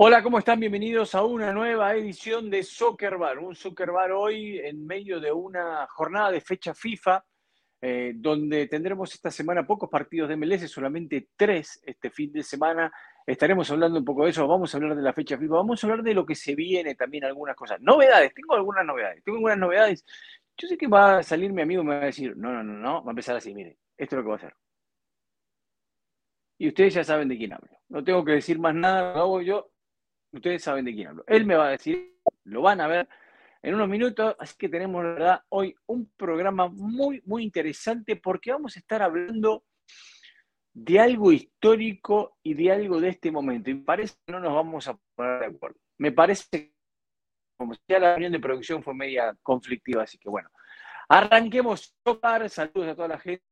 Hola, ¿cómo están? Bienvenidos a una nueva edición de Soccer Bar. Un Soccer Bar hoy en medio de una jornada de fecha FIFA, eh, donde tendremos esta semana pocos partidos de MLS, solamente tres este fin de semana. Estaremos hablando un poco de eso, vamos a hablar de la fecha FIFA, vamos a hablar de lo que se viene también, algunas cosas. Novedades, tengo algunas novedades, tengo algunas novedades. Yo sé que va a salir mi amigo y me va a decir, no, no, no, no, va a empezar así, mire, esto es lo que va a hacer. Y ustedes ya saben de quién hablo. No tengo que decir más nada, lo hago yo, Ustedes saben de quién hablo. Él me va a decir, lo van a ver en unos minutos, así que tenemos, la verdad, hoy un programa muy, muy interesante porque vamos a estar hablando de algo histórico y de algo de este momento. Y parece que no nos vamos a poner de acuerdo. Me parece que como ya la reunión de producción fue media conflictiva, así que bueno. Arranquemos. Saludos a toda la gente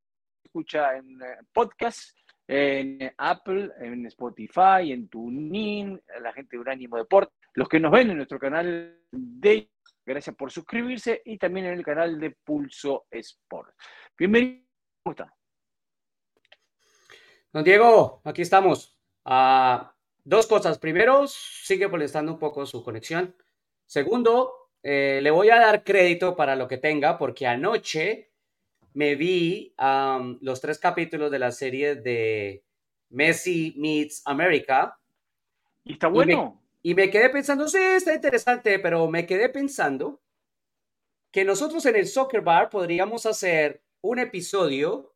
que escucha en eh, podcast en Apple, en Spotify, en TuneIn, la gente de Unánimo Deporte, los que nos ven en nuestro canal de gracias por suscribirse y también en el canal de Pulso Sport. Bienvenido, ¿cómo? Don Diego, aquí estamos. Uh, dos cosas. Primero, sigue molestando un poco su conexión. Segundo, eh, le voy a dar crédito para lo que tenga, porque anoche me vi los tres capítulos de la serie de Messi Meets America. ¿Y está bueno? Y me, quedé pensando, sí, está interesante, pero me quedé pensando que nosotros en el Soccer Bar podríamos hacer un episodio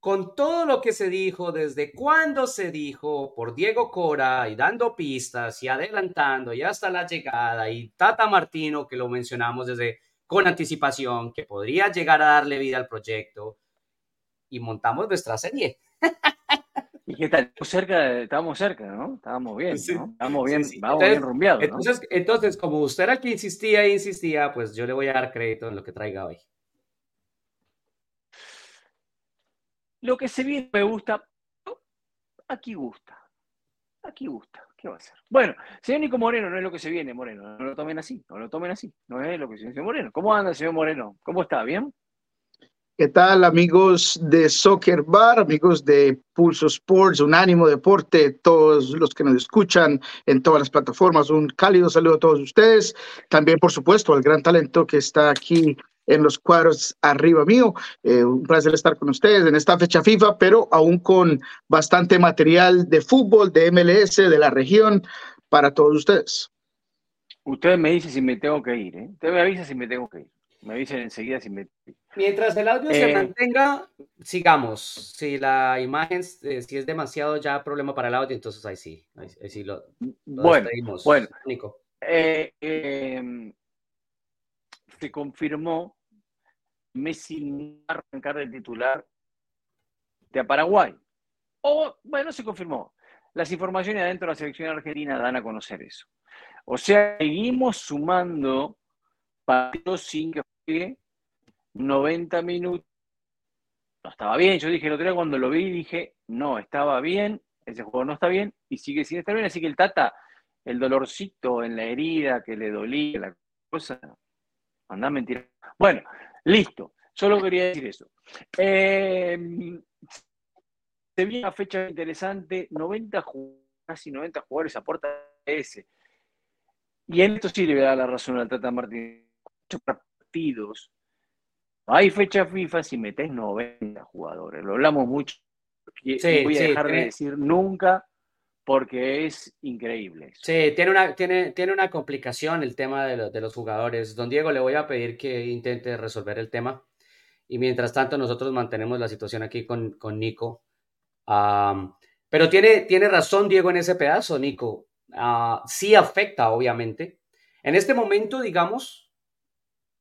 con todo lo que se dijo, desde cuándo se dijo por Diego Cora y dando pistas y adelantando y hasta la llegada y Tata Martino que lo mencionamos desde con anticipación, que podría llegar a darle vida al proyecto y montamos nuestra serie. ¿Y qué tal? Cerca, estábamos cerca, ¿no? Estábamos bien, ¿no? Estábamos bien, bien rumbeados, ¿no? Entonces, entonces, como usted era el que insistía e insistía, pues yo le voy a dar crédito en lo que traiga hoy. Lo que se viene me gusta, aquí gusta, aquí gusta. ¿Qué va a hacer? Bueno, señor Nico Moreno, no es lo que se viene, Moreno. No lo tomen así, no lo tomen así. No es lo que se viene, señor Moreno. ¿Cómo anda, señor Moreno? ¿Cómo está? ¿Bien? ¿Qué tal, amigos de Soccer Bar, amigos de Pulso Sports, Unánimo Deporte, todos los que nos escuchan en todas las plataformas? Un cálido saludo a todos ustedes. También, por supuesto, al gran talento que está aquí en los cuadros arriba mío. Eh, un placer estar con ustedes en esta fecha FIFA, pero aún con bastante material de fútbol, de MLS, de la región, para todos ustedes. Usted me dice si me tengo que ir, ¿eh? Usted me avisa si me tengo que ir. Me avisen enseguida si me... Mientras el audio se eh, mantenga, sigamos. Si la imagen, eh, si es demasiado ya problema para el audio, entonces ahí sí, ahí, sí lo, bueno, Bueno, Nico. Eh, se confirmó Messi arrancar de titular de Paraguay. O, bueno, se confirmó. Las informaciones adentro de la selección argentina dan a conocer eso. O sea, seguimos sumando partidos sin que juegue 90 minutos. No estaba bien. Yo dije el otro día cuando lo vi, dije, no, estaba bien, ese juego no está bien y sigue sin estar bien. Así que el Tata, el dolorcito en la herida que le dolía, la cosa, Anda mentira. Bueno, listo. Solo quería decir eso. Eh, se viene una fecha interesante, 90 casi 90 jugadores aporta ese. Y en esto sí le voy a dar la razón al Tata Martín. Muchos partidos. Hay fecha FIFA si metes 90 jugadores. Lo hablamos mucho. Sí, voy a dejar de decir nunca porque es increíble. Sí, tiene una, tiene, tiene una complicación el tema de, de, los jugadores. Don Diego, le voy a pedir que intente resolver el tema. Y mientras tanto, nosotros mantenemos la situación aquí con, con Nico. pero tiene, tiene razón Diego en ese pedazo, Nico. Uh, sí afecta, obviamente. En este momento, digamos,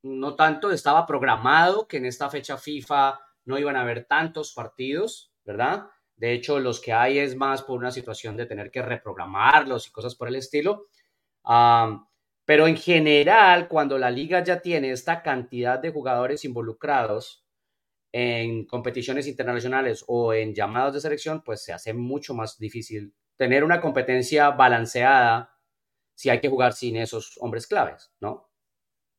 no tanto estaba programado que en esta fecha FIFA no iban a haber tantos partidos, ¿verdad? De hecho, los que hay es más por una situación de tener que reprogramarlos y cosas por el estilo. pero en general, cuando la liga ya tiene esta cantidad de jugadores involucrados en competiciones internacionales o en llamados de selección, pues se hace mucho más difícil tener una competencia balanceada si hay que jugar sin esos hombres claves, ¿no?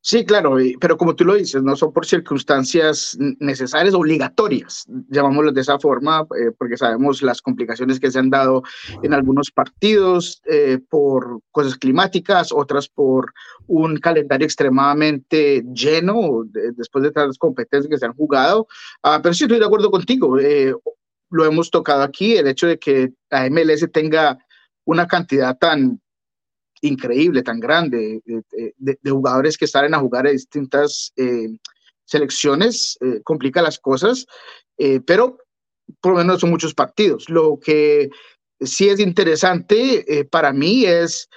Sí, claro, pero como tú lo dices, no son por circunstancias necesarias, obligatorias, llamámoslo de esa forma, eh, porque sabemos las complicaciones que se han dado en algunos partidos eh, por cosas climáticas, otras por un calendario extremadamente lleno después de tantas competencias que se han jugado. Ah, pero sí estoy de acuerdo contigo, eh, lo hemos tocado aquí, el hecho de que la MLS tenga una cantidad tan increíble, tan grande, de, jugadores que salen a jugar a distintas eh, selecciones, eh, complica las cosas, eh, pero por lo menos son muchos partidos. Lo que sí es interesante para mí es,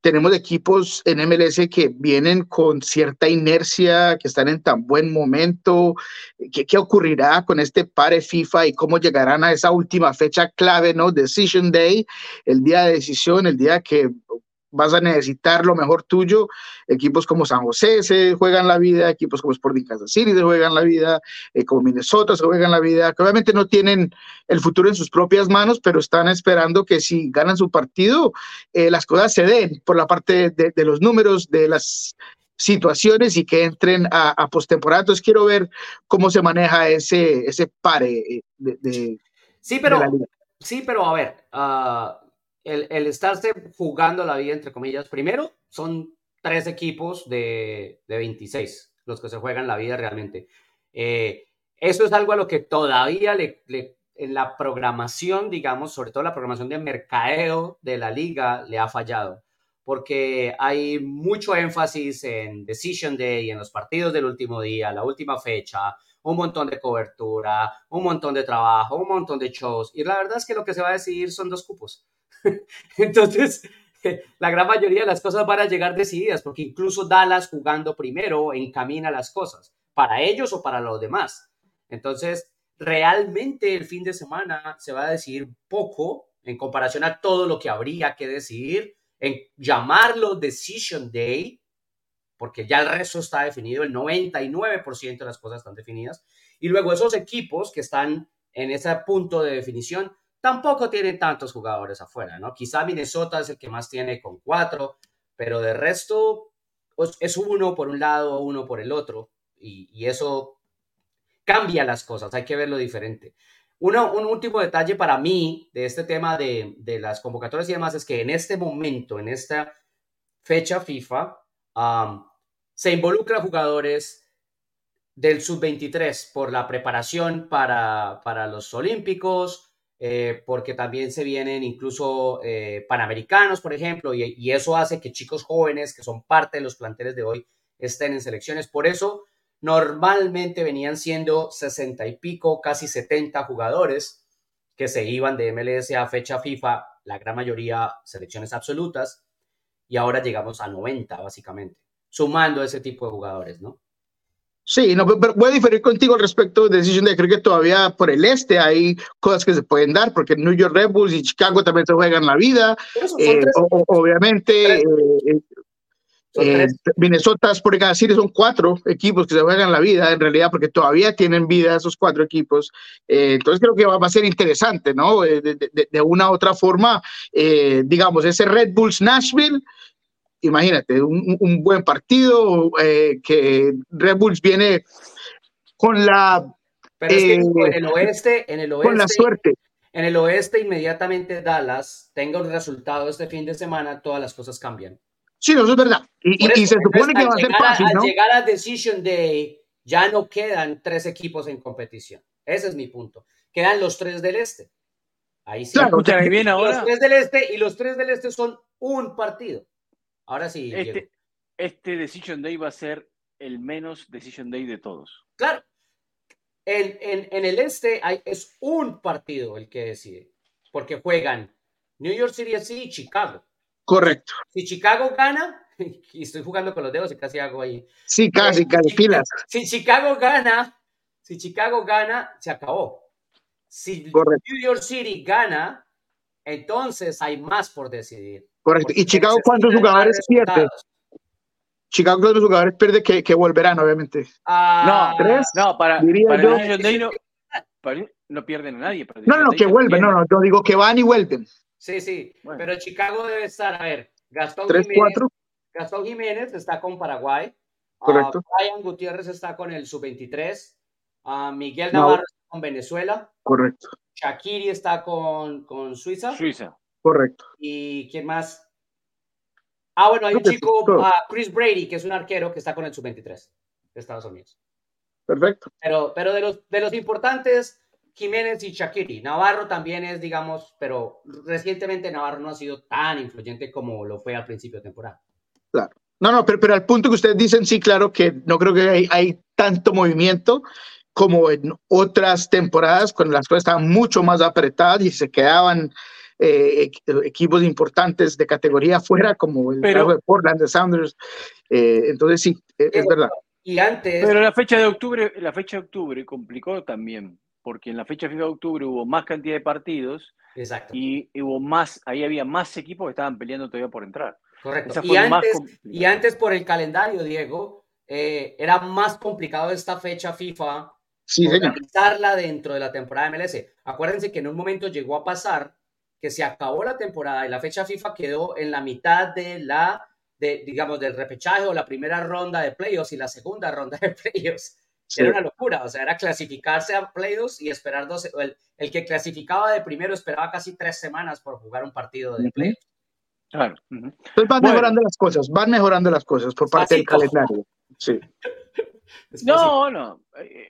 tenemos equipos en MLS que vienen con cierta inercia, que están en tan buen momento. ¿Qué, qué ocurrirá con este pare FIFA y cómo llegarán a esa última fecha clave, ¿no? Decision Day, el día de decisión, el día que vas a necesitar lo mejor tuyo. Equipos como San José se juegan la vida, equipos como Sporting Kansas City se juegan la vida, eh, como Minnesota se juegan la vida, que obviamente no tienen el futuro en sus propias manos, pero están esperando que si ganan su partido, eh, las cosas se den por la parte de, los números, de las situaciones y que entren a, a postemporada. Entonces quiero ver cómo se maneja ese, ese pare eh, de, sí, pero, Sí, pero a ver, uh el, el estarse jugando la vida, entre comillas, primero son tres equipos de, de 26 los que se juegan la vida realmente. Eh, eso es algo a lo que todavía le, en la programación, digamos, sobre todo la programación de mercadeo de la liga, le ha fallado. Porque hay mucho énfasis en Decision Day, en los partidos del último día, la última fecha, un montón de cobertura, un montón de trabajo, un montón de shows. Y la verdad es que lo que se va a decidir son dos cupos. Entonces, la gran mayoría de las cosas van a llegar decididas, porque incluso Dallas jugando primero encamina las cosas, para ellos o para los demás. Entonces, realmente el fin de semana se va a decidir poco en comparación a todo lo que habría que decidir, en llamarlo Decision Day, porque ya el resto está definido, el 99% de las cosas están definidas, y luego esos equipos que están en ese punto de definición tampoco tienen tantos jugadores afuera, ¿no? Quizá Minnesota es el que más tiene con cuatro, pero de resto pues, es uno por un lado, uno por el otro, y, eso cambia las cosas, hay que verlo diferente. Uno, un último detalle para mí de este tema de, las convocatorias y demás es que en este momento, en esta fecha FIFA, se involucra jugadores del sub-23 por la preparación para, para los Olímpicos, eh, porque también se vienen incluso eh, panamericanos, por ejemplo, y, eso hace que chicos jóvenes que son parte de los planteles de hoy estén en selecciones. Por eso, normalmente venían siendo 60 y pico, casi 70 jugadores que se iban de MLS a fecha FIFA, la gran mayoría selecciones absolutas, y ahora llegamos a 90, básicamente, sumando ese tipo de jugadores, ¿no? Sí, no, pero voy a diferir contigo respecto de Decision Day. Creo que todavía por el este hay cosas que se pueden dar, porque New York Red Bulls y Chicago también se juegan la vida. Eh, obviamente, eh, eh, Minnesota, por decir, son cuatro equipos que se juegan la vida, en realidad, porque todavía tienen vida esos cuatro equipos. entonces creo que va, a ser interesante, ¿no? De, de, de una u otra forma, digamos, ese Red Bulls Nashville imagínate, un, buen partido, eh, que Red Bulls viene con la... Pero es que en el eh, oeste, en el oeste... Con la suerte. En el oeste, inmediatamente Dallas tenga un resultado este fin de semana, todas las cosas cambian. Sí, eso es verdad. Y, se supone que va a ser fácil, ¿no? Al llegar a Decision Day, ya no quedan tres equipos en competición. Ese es mi punto. Quedan los tres del este. Ahí sí. Claro, bien ahora. Los tres del este y los tres del este son un partido. Ahora sí. Este, este, Decision Day va a ser el menos Decision Day de todos. Claro. En, en, el este hay, es un partido el que decide, porque juegan New York City FC y Chicago. Correcto. Si Chicago gana, y estoy jugando con los dedos y casi hago ahí. Sí, casi, casi pilas. Si Chicago gana, si Chicago gana, se acabó. Si New York City gana, entonces hay más por decidir. Correcto. ¿Y Chicago cuántos jugadores pierde? Chicago cuántos jugadores pierde que, que volverán, obviamente. Ah, no, tres. No, para, para yo. no, no, pierden a nadie. no, no, que vuelven. No, no, yo digo que van y vuelven. Sí, sí. Pero Chicago debe estar, a ver, Gastón tres, Jiménez. Cuatro. Gastón Jiménez está con Paraguay. Correcto. Brian Gutiérrez está con el sub-23. Miguel Navarro está con Venezuela. Correcto. Shakiri está con, con Suiza. Suiza. Correcto. ¿Y quién más? Ah, bueno, hay un chico, Chris Brady, que es un arquero que está con el sub-23 de Estados Unidos. Perfecto. Pero, pero de, los, de los importantes, Jiménez y Shakiri. Navarro también es, digamos, pero recientemente Navarro no ha sido tan influyente como lo fue al principio de temporada. Claro. No, no, pero, pero al punto que ustedes dicen, sí, claro que no creo que hay, hay tanto movimiento como en otras temporadas, cuando las cosas estaban mucho más apretadas y se quedaban eh, equipos importantes de categoría fuera, como el pero, de Portland, de Sounders. Eh, entonces, sí, es, es verdad. Y antes. Pero la fecha de octubre, la fecha de octubre complicó también, porque en la fecha de octubre hubo más cantidad de partidos Exacto. y hubo más, ahí había más equipos que estaban peleando todavía por entrar. Correcto. Y antes, y antes, por el calendario, Diego, eh, era más complicado esta fecha FIFA sí, organizarla dentro de la temporada de MLS. Acuérdense que en un momento llegó a pasar que se acabó la temporada y la fecha FIFA quedó en la mitad de la, de, digamos, del repechaje o la primera ronda de playoffs y la segunda ronda de playoffs. Sí. Era una locura, o sea, era clasificarse a playoffs y esperar dos, el, el, que clasificaba de primero esperaba casi tres semanas por jugar un partido de playoffs. Claro. Uh -huh. Entonces van bueno. mejorando las cosas, van mejorando las cosas por parte del calendario. Sí. No, no.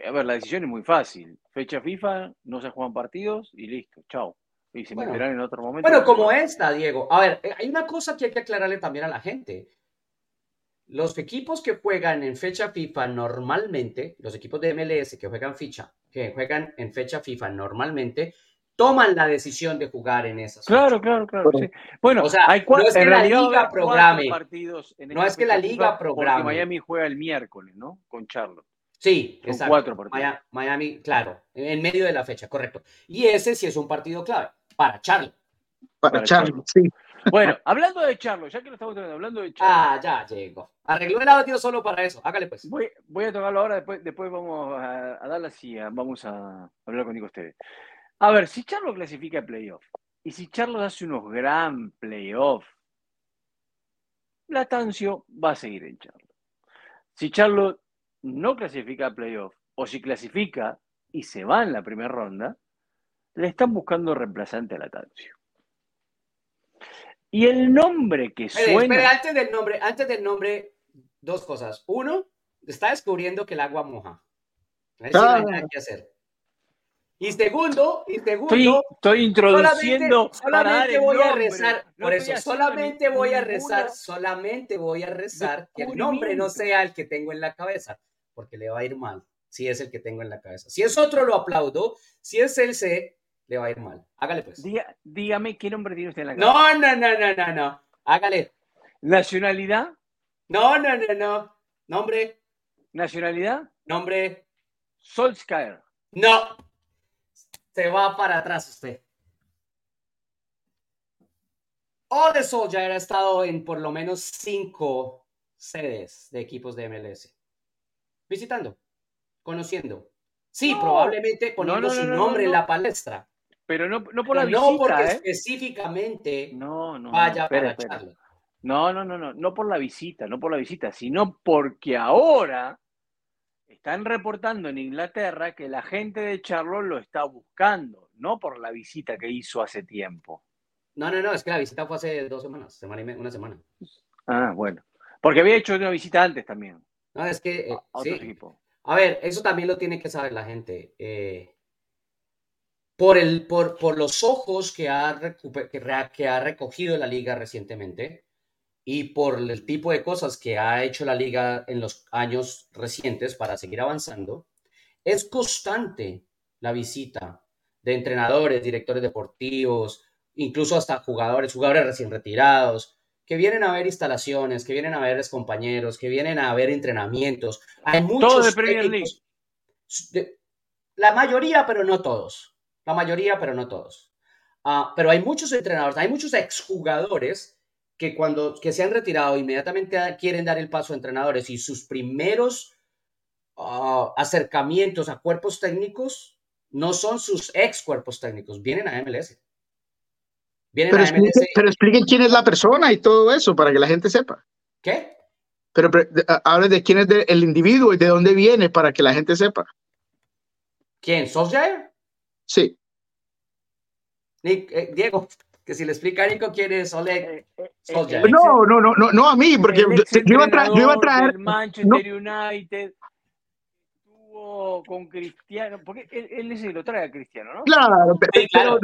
A ver, la decisión es muy fácil. Fecha FIFA, no se juegan partidos y listo. Chao. Y se Bueno. meterán en otro momento. Bueno, como esta, Diego. A ver, eh, hay una cosa que hay que aclararle también a la gente. Los equipos que juegan en fecha FIFA normalmente, los equipos de MLS que juegan ficha, que juegan en fecha FIFA normalmente, toman la decisión de jugar en esas. Claro, fechas. claro, claro. Sí. Bueno, O sea, hay no es que en la liga programe. partidos en No es que la liga FIFA, programe. Porque Miami juega el miércoles, ¿no? Con Charlotte. Sí, Son exacto. cuatro partidos. Miami, claro, en medio de la fecha, correcto. Y ese sí es un partido clave para Charlie. Para Para Charlie, Charlie. sí. Bueno, hablando de Charlotte, ya que lo estamos teniendo, hablando de Charlotte, Ah, ya llegó. Arregló el audio solo para eso. Hágale pues. voy, voy a tocarlo ahora, después, después vamos a, a Dallas y a- vamos a hablar con Nico ustedes. A ver, si Charlotte clasifica a playoff y si Charlotte hace unos gran playoff, Latancio va a seguir en Charlotte. Si Charlotte no clasifica a playoff o si clasifica y se va en la primera ronda, le están buscando reemplazante a Latancio. Y el nombre que suena. espere, antes del nombre, antes del nombre, dos cosas. Uno, está descubriendo que el agua moja. Sí no hay Ah. nada que hacer. Y segundo, y segundo, Estoy, estoy introduciendo. solamente, voy a rezar, No por eso, solamente voy a rezar, solamente voy a rezar que el nombre no sea el que tengo en la cabeza, porque le va a ir mal si es el que tengo en la cabeza. Si es otro, lo aplaudo. Si es el C, le va a ir mal. Hágale pues. Diga- dígame qué nombre tiene usted en la cabeza. No, no, no, no, no, no. Hágale. Nacionalidad, No, no, no, no. Nombre, nacionalidad, nombre. Solskjaer. No. Se va para atrás usted. Ole Solskjaer ha estado en por lo menos cinco sedes de equipos de MLS. Visitando, conociendo. Sí, No. probablemente poniendo No, no, no, su no, nombre no, en la palestra. Pero no, no por la visita, no porque ¿eh? específicamente No, no. vaya no, espera, para espera. No, no, no, no, no por la visita, no por la visita, sino porque ahora están reportando en Inglaterra que la gente de Charlotte lo está buscando, no por la visita que hizo hace tiempo. No, no, no, es que la visita fue hace dos semanas, semana y media, una semana. Ah, bueno. Porque había hecho una visita antes también No, es que, eh, a otros sí. A ver, eso también lo tiene que saber la gente. eh, por, el, por, por los ojos que ha, que, ha recogido la liga recientemente y por el tipo de cosas que ha hecho la liga en los años recientes para seguir avanzando, es constante la visita de entrenadores, directores deportivos, incluso hasta jugadores, jugadores recién retirados, que vienen a ver instalaciones, que vienen a ver compañeros, que vienen a ver entrenamientos. Hay muchos Todo de Premier técnicos- de- la mayoría, pero no todos. La mayoría, pero no todos. Ah, pero hay muchos entrenadores, hay muchos exjugadores que cuando que se han retirado inmediatamente quieren dar el paso a entrenadores y sus primeros ah, acercamientos a cuerpos técnicos no son sus ex cuerpos técnicos, vienen a MLS. Vienen Pero a expliquen, MLS. pero expliquen quién es la persona y todo eso para que la gente sepa. ¿Qué? Pero, habla de quién es el individuo y de dónde viene para que la gente sepa. ¿Quién? ¿Solskjaer? Sí. Eh, Diego, que si le explica a Nico quién es Oleg eh, eh, No, no, no, no, no a mí, porque yo, iba a traer, yo, iba a traer. Manchester United tuvo con Cristiano, porque él, él, lo trae a Cristiano, ¿no? Claro, pero, pero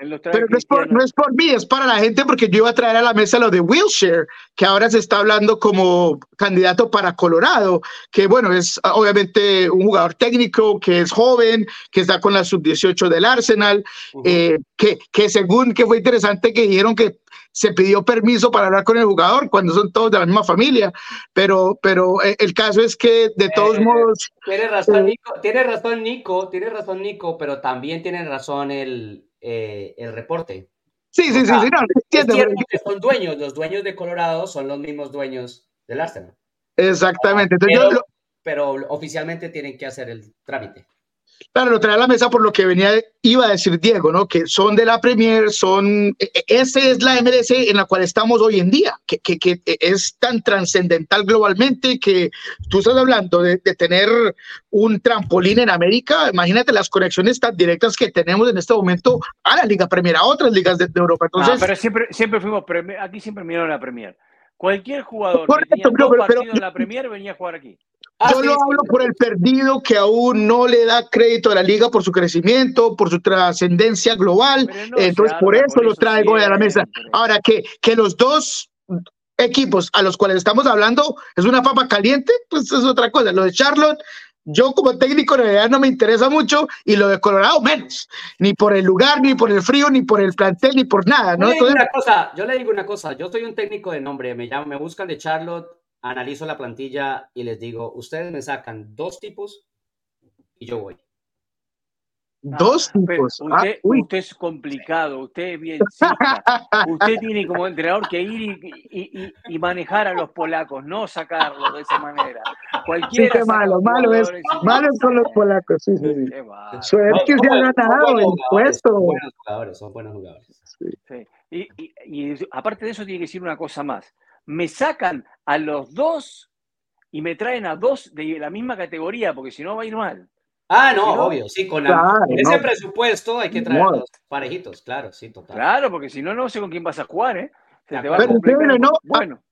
no es, por, no es, por, mí, es para la gente porque yo iba a traer a la mesa lo de Wilshire, que ahora se está hablando como candidato para Colorado, que bueno, es obviamente un jugador técnico, que es joven, que está con la sub-18 del Arsenal, eh, que, que según que fue interesante que dijeron que se pidió permiso para hablar con el jugador cuando son todos de la misma familia, pero, pero eh, el caso es que de todos eh, modos... Tiene razón, Nico, tiene razón Nico, tiene razón Nico, pero también tiene razón el eh, el reporte. Sí, sí, sí, sí, son dueños, los dueños de Colorado son los mismos dueños del Arsenal. Exactamente. pero oficialmente tienen que hacer el trámite. Claro, lo trae a la mesa por lo que venía, iba a decir Diego, ¿no? Que son de la Premier, son, e, e, esa es la MLC en la cual estamos hoy en día, que, que, que es tan trascendental globalmente que tú estás hablando de, de, tener un trampolín en América, imagínate las conexiones tan directas que tenemos en este momento a la Liga Premier, a otras ligas de, Europa. Entonces, pero siempre, siempre fuimos, aquí siempre miraron la Premier. Cualquier jugador que tenía dos partidos en la Premier venía a jugar aquí. Ah, Yo lo hablo por el perdido que aún no le da crédito a la liga por su crecimiento, por su trascendencia global. Entonces, por eso lo traigo a la mesa. Ahora, que, que los dos equipos a los cuales estamos hablando es una papa caliente, pues es otra cosa. Lo de Charlotte, yo como técnico en realidad no me interesa mucho y lo de Colorado menos, ni por el lugar, ni por el frío, ni por el plantel, ni por nada. ¿no? Yo, le digo una cosa, yo le digo una cosa, yo soy un técnico de nombre, me, llaman, me buscan de Charlotte analizo la plantilla y les digo, ustedes me sacan dos tipos y yo voy. Dos tipos. Ah, usted, es complicado, usted es bien usted tiene como entrenador que ir y, manejar a los polacos, no sacarlos de esa manera. Cualquiera sí, malo, malo es, malo con los polacos, sí, sí, sí. Suerte que se ha ganado el puesto. Son buenos jugadores, son buenos jugadores. Sí. Y, aparte de eso tiene que decir una cosa más me sacan a los dos y me traen a dos de la misma categoría, porque si no va a ir mal. Ah, no, obvio, sí, con, ese presupuesto hay que traer los parejitos, claro, sí, total. Claro, porque si no, no sé con quién vas a jugar, ¿eh? Se te va a no, bueno.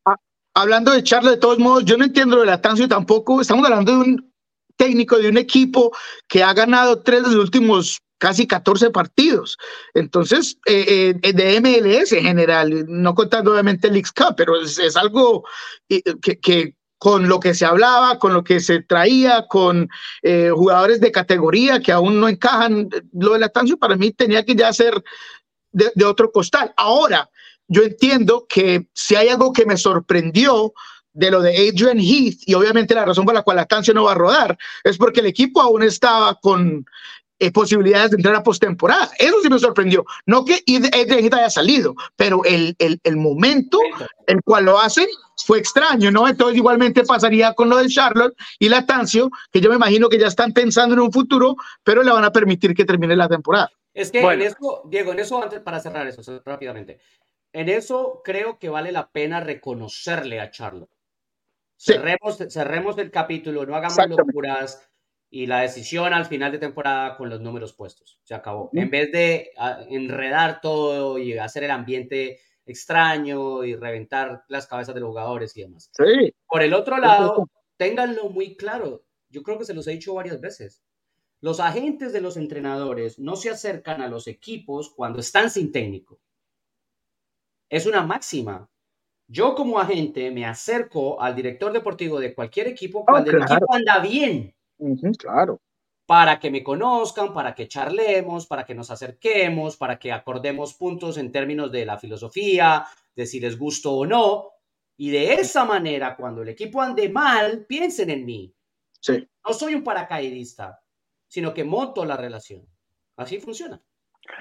hablando de Charlo, de todos modos, yo no entiendo lo de Latancio tampoco. Estamos hablando de un técnico de un equipo que ha ganado tres de los últimos casi 14 partidos. Entonces, eh, eh, de MLS en general, no contando obviamente el X Cup, pero es, algo eh, que, con lo que se hablaba, con lo que se traía, con jugadores de categoría que aún no encajan, lo de Latancio para mí tenía que ya ser de, de otro costal. Ahora, yo entiendo que si hay algo que me sorprendió, de lo de Adrian Heath y obviamente la razón por la cual Latancio no va a rodar es porque el equipo aún estaba con eh, posibilidades de entrar a postemporada. Eso sí me sorprendió. No que Edric haya salido, pero el, el, el, momento el cual lo hacen fue extraño, ¿no? Entonces igualmente pasaría con lo de Charlotte y Latancio, que yo me imagino que ya están pensando en un futuro, pero le van a permitir que termine la temporada. Es que en eso, Diego, en eso, antes para cerrar eso rápidamente, en eso creo que vale la pena reconocerle a Charlotte. Cerremos, cerremos el capítulo, no hagamos locuras y la decisión al final de temporada con los números puestos. Se acabó. En vez de ah, enredar todo y hacer el ambiente extraño y reventar las cabezas de los jugadores y demás. Sí. Por el otro lado, ténganlo muy claro. Yo creo que se los he dicho varias veces. Los agentes de los entrenadores no se acercan a los equipos cuando están sin técnico. Es una máxima. Yo como agente me acerco al director deportivo de cualquier equipo cuando el equipo anda bien claro. Para que me conozcan, para que charlemos, para que nos acerquemos, para que acordemos puntos en términos de la filosofía, de si les gusto o no. Y de esa manera, cuando el equipo ande mal, piensen en mí. Sí. No soy un paracaidista, sino que monto la relación. Así funciona.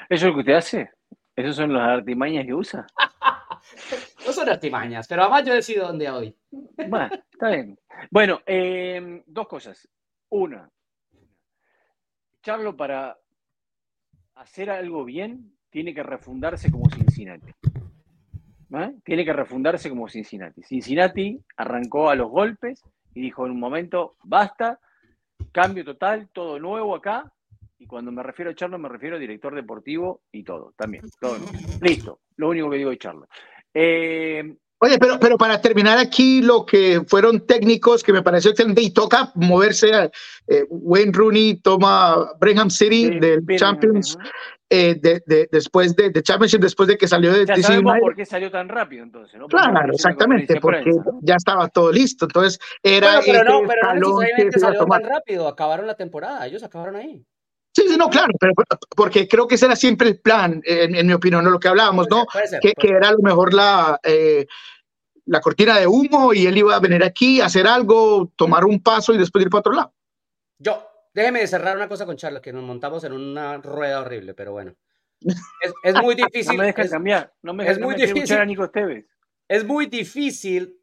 ¿Eso es lo que usted hace? ¿Esas son las artimañas que usa? no son artimañas, pero además yo decido dónde hoy. Bueno, está bien. Bueno, eh, dos cosas. Una, Charlo para hacer algo bien tiene que refundarse como Cincinnati. ¿eh? tiene que refundarse como Cincinnati. Cincinnati arrancó a los golpes y dijo en un momento, basta, cambio total, todo nuevo acá. Y cuando me refiero a Charlo, me refiero a director deportivo y todo, también. Todo Listo, lo único que digo es Charlo. Eh, Oye, pero, pero para terminar aquí, lo que fueron técnicos que me pareció excelente y toca moverse a eh, Wayne Rooney, toma Brigham City del Champions. Eh, de, después de, de, Championship, después de que salió de ya sabemos por qué salió tan rápido entonces, ¿no? claro, exactamente, porque ya estaba todo listo, entonces era pero no, pero no necesariamente salió tan rápido, acabaron la temporada, ellos acabaron ahí. Sí, sí, no, claro, pero porque creo que ese era siempre el plan, en, mi opinión, ¿no? lo que hablábamos, ¿no? que, que, era a lo mejor la, eh, la cortina de humo y él iba a venir aquí, hacer algo, tomar un paso y después ir para otro lado. Yo, Déjeme cerrar una cosa con Charles, que nos montamos en una rueda horrible, pero bueno. Es, muy difícil. no me dejes cambiar, no me dejes es muy difícil, a Nico Es muy difícil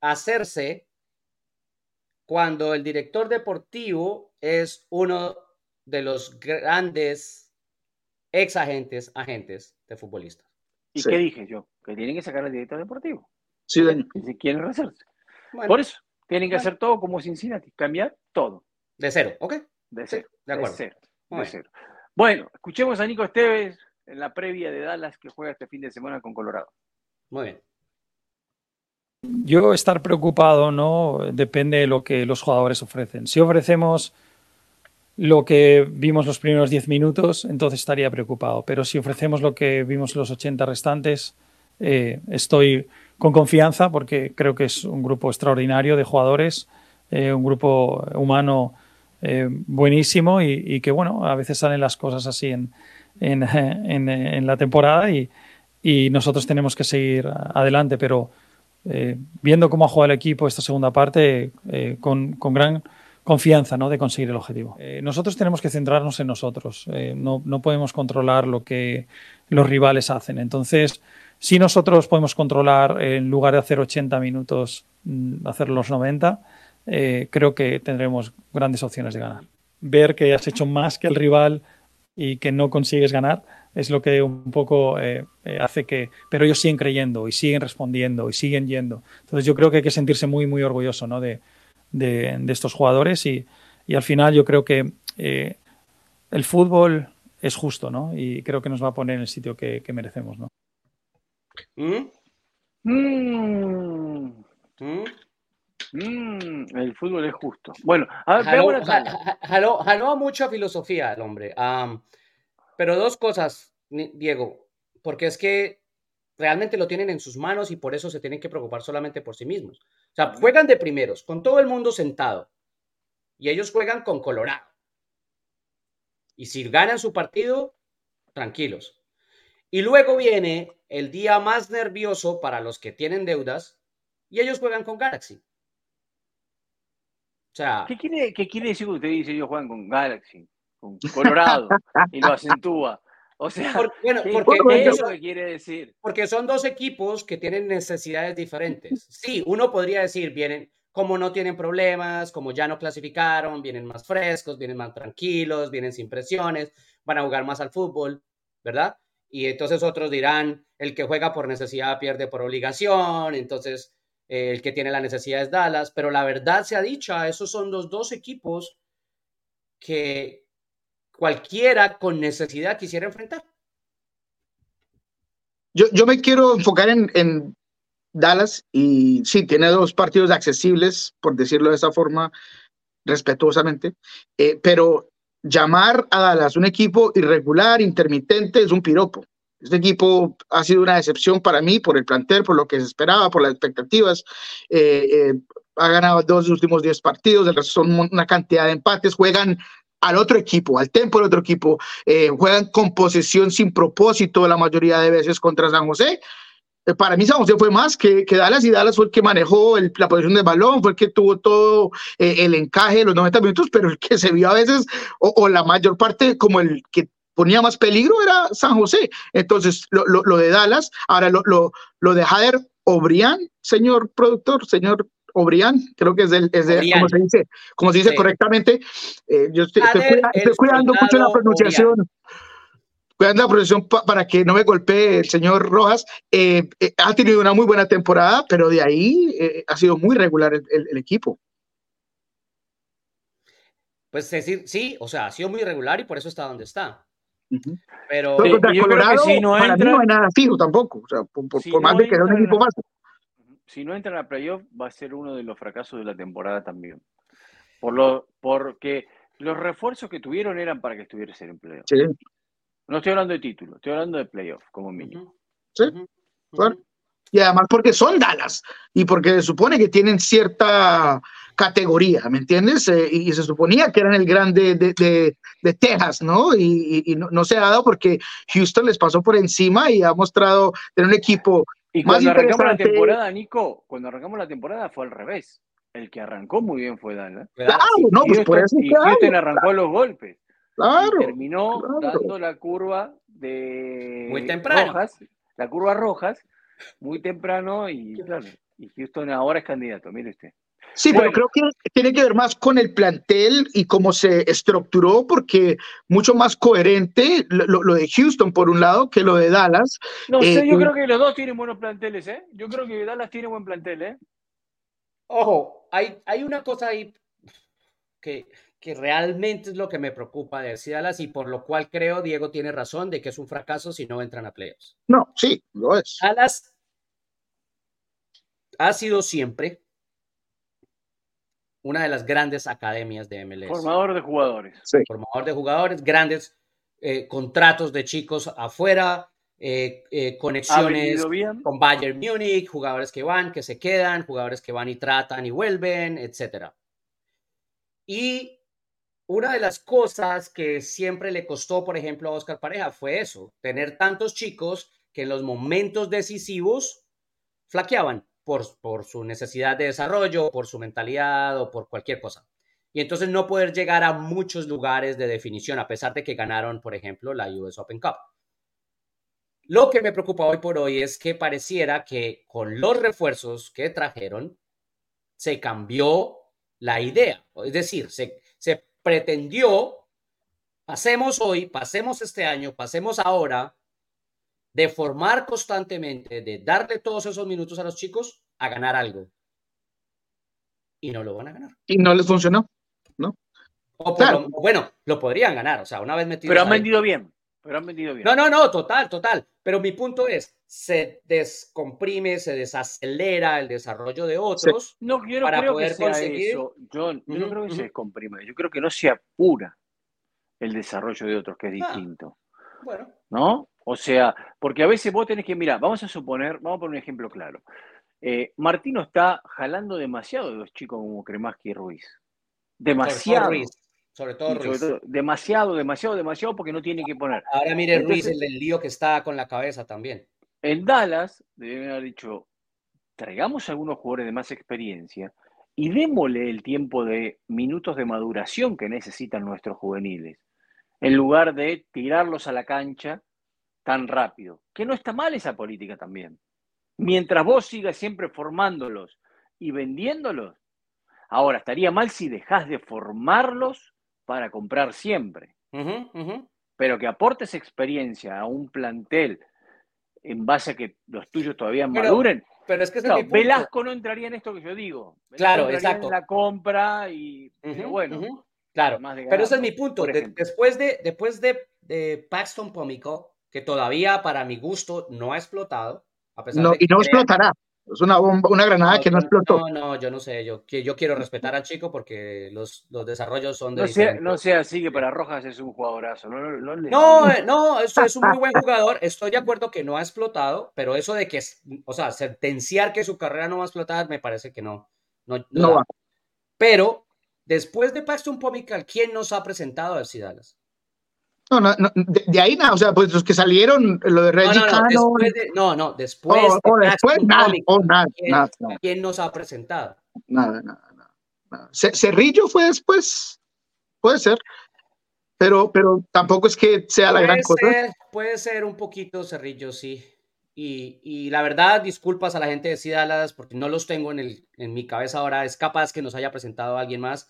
rehacerse cuando el director deportivo es uno de los grandes ex agentes, agentes de futbolistas. ¿Y qué dije yo? Que tienen que sacar al director deportivo. Sí, Daniel. Si quieren rehacerse. Por eso, tienen que hacer todo como Cincinnati, cambiar todo. De cero, ¿ok? De cero. de acuerdo. De cero, Bueno, escuchemos a Nico Esteves en la previa de Dallas que juega este fin de semana con Colorado. Muy bien. Yo estar preocupado no depende de lo que los jugadores ofrecen. Si ofrecemos lo que vimos los primeros 10 minutos, entonces estaría preocupado. Pero si ofrecemos lo que vimos los 80 restantes, eh, estoy con confianza porque creo que es un grupo extraordinario de jugadores, eh, un grupo humano eh, buenísimo y, que, bueno, a veces salen las cosas así en, en, en, la temporada y, y, nosotros tenemos que seguir adelante, pero viendo cómo ha jugado el equipo esta segunda parte, con, con, gran confianza ¿no? de conseguir el objetivo. nosotros tenemos que centrarnos en nosotros, no, no podemos controlar lo que los rivales hacen. Entonces, si nosotros podemos controlar, en lugar de hacer 80 minutos, mm, hacer los 90, eh, creo que tendremos grandes opciones de ganar. Ver que has hecho más que el rival y que no consigues ganar es lo que un poco eh, eh, hace que... Pero ellos siguen creyendo y siguen respondiendo y siguen yendo. Entonces yo creo que hay que sentirse muy, muy orgulloso ¿no? de, de, estos jugadores y, y, al final yo creo que el fútbol es justo ¿no? y creo que nos va a poner en el sitio que, merecemos. ¿no? ¿Mm? ¿Mm? ¿Mm? Mm, el fútbol es justo. Bueno, a ver, jaló, mucha filosofía el hombre. pero dos cosas, Diego, porque es que realmente lo tienen en sus manos y por eso se tienen que preocupar solamente por sí mismos. O sea, juegan de primeros, con todo el mundo sentado. Y ellos juegan con Colorado. Y si ganan su partido, tranquilos. Y luego viene el día más nervioso para los que tienen deudas y ellos juegan con Galaxy. ¿Qué quiere, qué quiere decir que usted dice ellos juegan con Galaxy, con Colorado, y lo acentúa? O sea, bueno, porque eso, quiere decir? Porque son dos equipos que tienen necesidades diferentes. Sí, uno podría decir, vienen, como no tienen problemas, como ya no clasificaron, vienen más frescos, vienen más tranquilos, vienen sin presiones, van a jugar más al fútbol, ¿verdad? Y entonces otros dirán, el que juega por necesidad pierde por obligación, entonces el que tiene la necesidad es Dallas, pero la verdad se ha dicho, esos son los dos equipos que cualquiera con necesidad quisiera enfrentar. Yo, yo me quiero enfocar en, en, Dallas y sí, tiene dos partidos accesibles, por decirlo de esa forma, respetuosamente, eh, pero llamar a Dallas un equipo irregular, intermitente, es un piropo. Este equipo ha sido una decepción para mí por el plantel, por lo que se esperaba, por las expectativas. Eh, eh, ha ganado dos últimos diez partidos, el resto son una cantidad de empates, juegan al otro equipo, al tempo del otro equipo, eh, juegan con posesión sin propósito la mayoría de veces contra San José. para mí San José fue más que, que, Dallas y Dallas fue el que manejó la posición del balón, fue el que tuvo todo el encaje de los 90 minutos, pero el que se vio a veces, o, la mayor parte como el que ponía más peligro era San José. Entonces, lo, lo, lo de Dallas, ahora lo, lo, lo de Jader Obrián, señor productor, señor Obrián, creo que es, el, es de, como se dice, como se dice correctamente. Eh, yo estoy, estoy, cuidando mucho la pronunciación. cuidando la protección para que no me golpee el señor Rojas, eh, eh, ha tenido una muy buena temporada, pero de ahí eh, ha sido muy regular el, equipo. Pues decir, sí, o sea, ha sido muy regular y por eso está donde está. Pero, yo creo que si no entra, no hay nada fijo tampoco, o sea, por, más de que sea un equipo más. Si no entra en la playoff, va a ser uno de los fracasos de la temporada también. Por lo, porque los refuerzos que tuvieron eran para que estuviese en playoff. Sí. No estoy hablando de título, estoy hablando de playoff como mínimo. Sí, Y además porque son Dallas y porque se supone que tienen cierta categoría, ¿me entiendes? Eh, y se suponía que eran el grande de, de, Texas, ¿no? Y, no, se ha dado porque Houston les pasó por encima y ha mostrado tener un equipo. Y cuando arrancamos la temporada, Nico, cuando arrancamos la temporada fue al revés. El que arrancó muy bien fue Dallas. Claro, no, pues por eso. Y Houston arrancó los golpes. Claro. Y terminó dando la curva de muy temprano. Rojas, la curva Rojas, muy temprano y claro, y Houston ahora es candidato, mire usted. Sí, pero creo que tiene que ver más con el plantel y cómo se estructuró, porque mucho más coherente lo, de Houston por un lado que lo de Dallas. No sé, yo eh, creo que los dos tienen buenos planteles, ¿eh? Yo creo que Dallas tiene buen plantel, ¿eh? Ojo, hay, hay una cosa ahí que, que realmente es lo que me preocupa de Dallas y por lo cual creo Diego tiene razón de que es un fracaso si no entran a playoffs. No, sí, lo es. Dallas ha sido siempre una de las grandes academias de MLS. Formador de jugadores. Formador de jugadores, grandes eh, contratos de chicos afuera, eh, eh, conexiones con Bayern Múnich, jugadores que van, que se quedan, jugadores que van y tratan y vuelven, etc. Y una de las cosas que siempre le costó, por ejemplo, a Oscar Pareja fue eso, tener tantos chicos que en los momentos decisivos flaqueaban por, su necesidad de desarrollo, por su mentalidad o por cualquier cosa. Y entonces no poder llegar a muchos lugares de definición, a pesar de que ganaron, por ejemplo, la US Open Cup. Lo que me preocupa hoy por hoy es que pareciera que con los refuerzos que trajeron se cambió la idea. Es decir, se pretendió, pasemos hoy, pasemos este año, pasemos ahora, de formar constantemente, de darle todos esos minutos a los chicos a ganar algo. Y no lo van a ganar. Y no les funcionó, ¿no? O bueno, lo podrían ganar, o sea, una vez metido. Pero han vendido bien. Pero han vendido bien. No, no, no, total, total. Pero mi punto es, se descomprime, se desacelera el desarrollo de otros no, yo no para creo poder que conseguir. Eso. Yo, no creo que se descomprime, yo creo que no se apura el desarrollo de otros, que es ah, distinto. bueno. ¿No? O sea, porque a veces vos tenés que, mira, vamos a suponer, vamos a poner un ejemplo claro. Eh, Martino está jalando demasiado de los chicos como Kremaski y Ruiz. Demasiado. Sobre todo Ruiz. demasiado, demasiado, demasiado porque no tiene que poner. Ahora mire Ruiz el, lío que está con la cabeza también. En Dallas deben haber dicho, traigamos algunos jugadores de más experiencia y démosle el tiempo de minutos de maduración que necesitan nuestros juveniles, en lugar de tirarlos a la cancha tan rápido. Que no está mal esa política también. Mientras vos sigas siempre formándolos y vendiéndolos, ahora estaría mal si dejás de formarlos para comprar siempre. Pero que aportes experiencia a un plantel en base a que los tuyos todavía maduren. Pero es que Velasco no entraría en esto que yo digo. claro, exacto. En la compra y bueno. Claro, pero ese es mi punto. después de, después de, de Paxton Pomico, que todavía para mi gusto no ha explotado, a pesar no, y no explotará. Es una bomba, una granada que no explotó. No, no, yo no sé. Yo, yo quiero respetar al chico porque los, los desarrollos son de. No sea, no sea así que para Rojas es un jugadorazo. No, no, no, eh, no, eso es un muy buen jugador. Estoy de acuerdo que no ha explotado, pero eso de que, o sea, sentenciar que su carrera no va a explotar, me parece que no. No, no va. Pero después de Paxton Pomical, ¿quién nos ha presentado a Dallas? No, no, no de, ahí nada, o sea, pues los que salieron, lo de Reggie no, no, no, no, después, oh, oh, después nada, oh, nada, ¿quién, nos ha presentado? Nada, nada, nada. Cerrillo fue después, puede ser, pero, pero tampoco es que sea la gran cosa. Puede ser un poquito Cerrillo, sí. Y, y, la verdad, disculpas a la gente de Cidalas porque no los tengo en, el, en mi cabeza ahora. Es capaz que nos haya presentado alguien más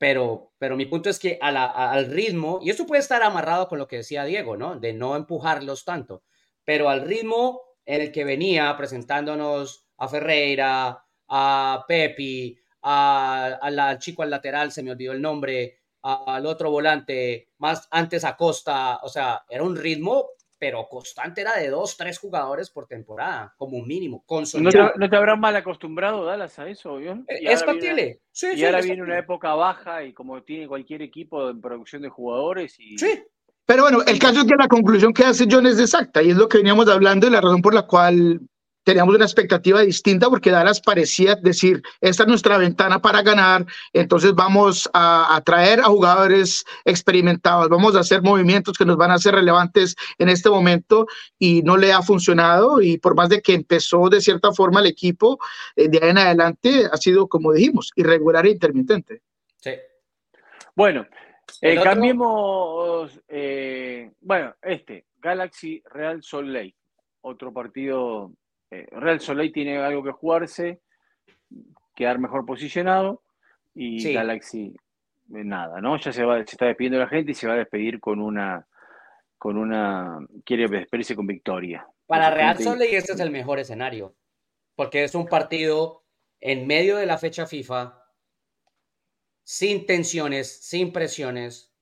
Pero, pero mi punto es que al ritmo, y esto puede estar amarrado con lo que decía Diego, ¿no? De no empujarlos tanto, pero al ritmo en el que venía presentándonos a Ferreira, a Pepi, al chico al lateral, se me olvidó el nombre, al otro volante, más antes a Costa, o sea, era un ritmo pero constante era de dos, tres jugadores por temporada, como un mínimo. ¿No te, ¿No te habrán mal acostumbrado, Dallas, a eso? Eh, es factible. sí, y ahora viene una época baja y como tiene cualquier equipo en producción de jugadores. Y... Sí. Pero bueno, el caso es que la conclusión que hace John es exacta y es lo que veníamos hablando y la razón por la cual teníamos una expectativa distinta porque Dallas parecía decir, esta es nuestra ventana para ganar, entonces vamos a atraer a, jugadores experimentados, vamos a hacer movimientos que nos van a ser relevantes en este momento y no le ha funcionado y por más de que empezó de cierta forma el equipo, eh, de ahí en adelante ha sido, como dijimos, irregular e intermitente. Sí. Bueno, eh, cambiemos, eh, bueno, este, Galaxy Real Salt Lake, otro partido eh, Real Soleil tiene algo que jugarse, quedar mejor posicionado y Galaxy eh, nada, ¿no? Ya se va, se está despidiendo la gente y se va a despedir con una, con una, quiere despedirse con victoria. Para Real Soleil este es el mejor escenario, porque es un partido en medio de la fecha FIFA, sin tensiones, sin presiones,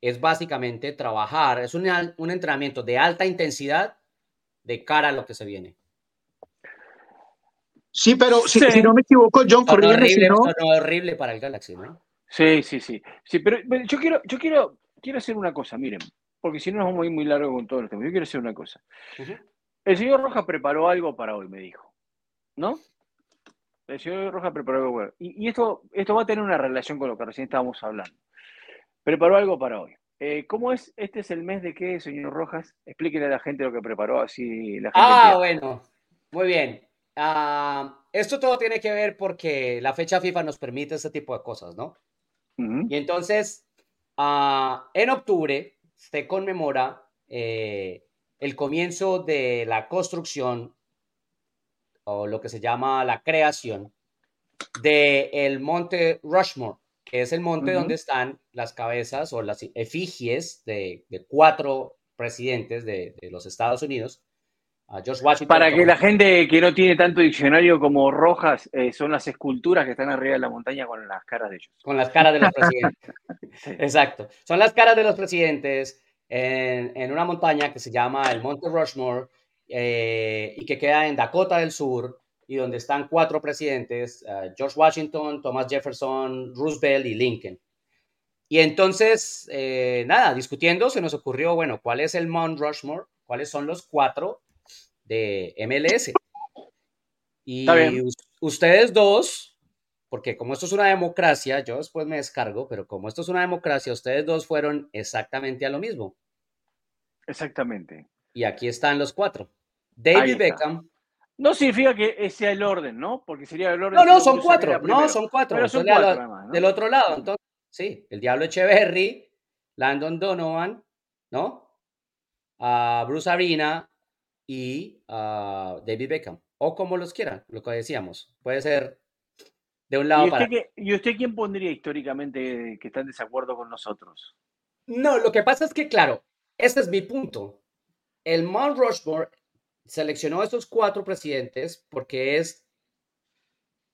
es básicamente trabajar, es un, un entrenamiento de alta intensidad de cara a lo que se viene. Sí, pero Si, no me equivoco, John corría horrible, horrible para el Galaxy, ¿no? Sí, sí, sí. Sí, pero, yo quiero, yo quiero, quiero hacer una cosa, miren, porque si no nos vamos a ir muy largo con todo el tema. Yo quiero hacer una cosa. El señor Roja preparó algo para hoy, me dijo. ¿No? El señor Roja preparó algo. Y, y esto, esto va a tener una relación con lo que recién estábamos hablando. Preparó algo para hoy. Eh, ¿Cómo es? ¿Este es el mes de qué, señor Rojas? Explíquele a la gente lo que preparó, así la gente. Ah, bueno. Muy bien. Ah, esto todo tiene que ver porque la fecha FIFA nos permite ese tipo de cosas, ¿no? Y entonces, ah, en octubre se conmemora eh, el comienzo de la construcción o lo que se llama la creación del el monte Rushmore, que es el monte donde están las cabezas o las efigies de, cuatro presidentes de, de los Estados Unidos para que la gente que no tiene tanto diccionario como Rojas, eh, son las esculturas que están arriba de la montaña con las caras de ellos. Con las caras de los presidentes. Exacto. Son las caras de los presidentes en, una montaña que se llama el Monte Rushmore eh, y que queda en Dakota del Sur y donde están cuatro presidentes, eh, George Washington, Thomas Jefferson, Roosevelt y Lincoln. Y entonces, nada, discutiendo, se nos ocurrió, bueno, ¿cuál es el Mount Rushmore? ¿Cuáles son los cuatro de MLS. Y ustedes dos, porque como esto es una democracia, yo después me descargo, pero como esto es una democracia, ustedes dos fueron exactamente a lo mismo. Exactamente. Y aquí están los cuatro. David Beckham. No significa que sea el orden, ¿no? Porque sería el orden. No, no, son cuatro. No, son cuatro. Del otro lado. Entonces, sí, el Diablo Echeverry, Landon Donovan, ¿no? A Bruce Arena, y uh, David Beckham, o como los quieran, lo que decíamos. Puede ser de un lado ¿Y para... ¿Y usted quién pondría históricamente que está en desacuerdo con nosotros? No, lo que pasa es que, claro, este es mi punto. El Mount Rushmore seleccionó a estos cuatro presidentes porque es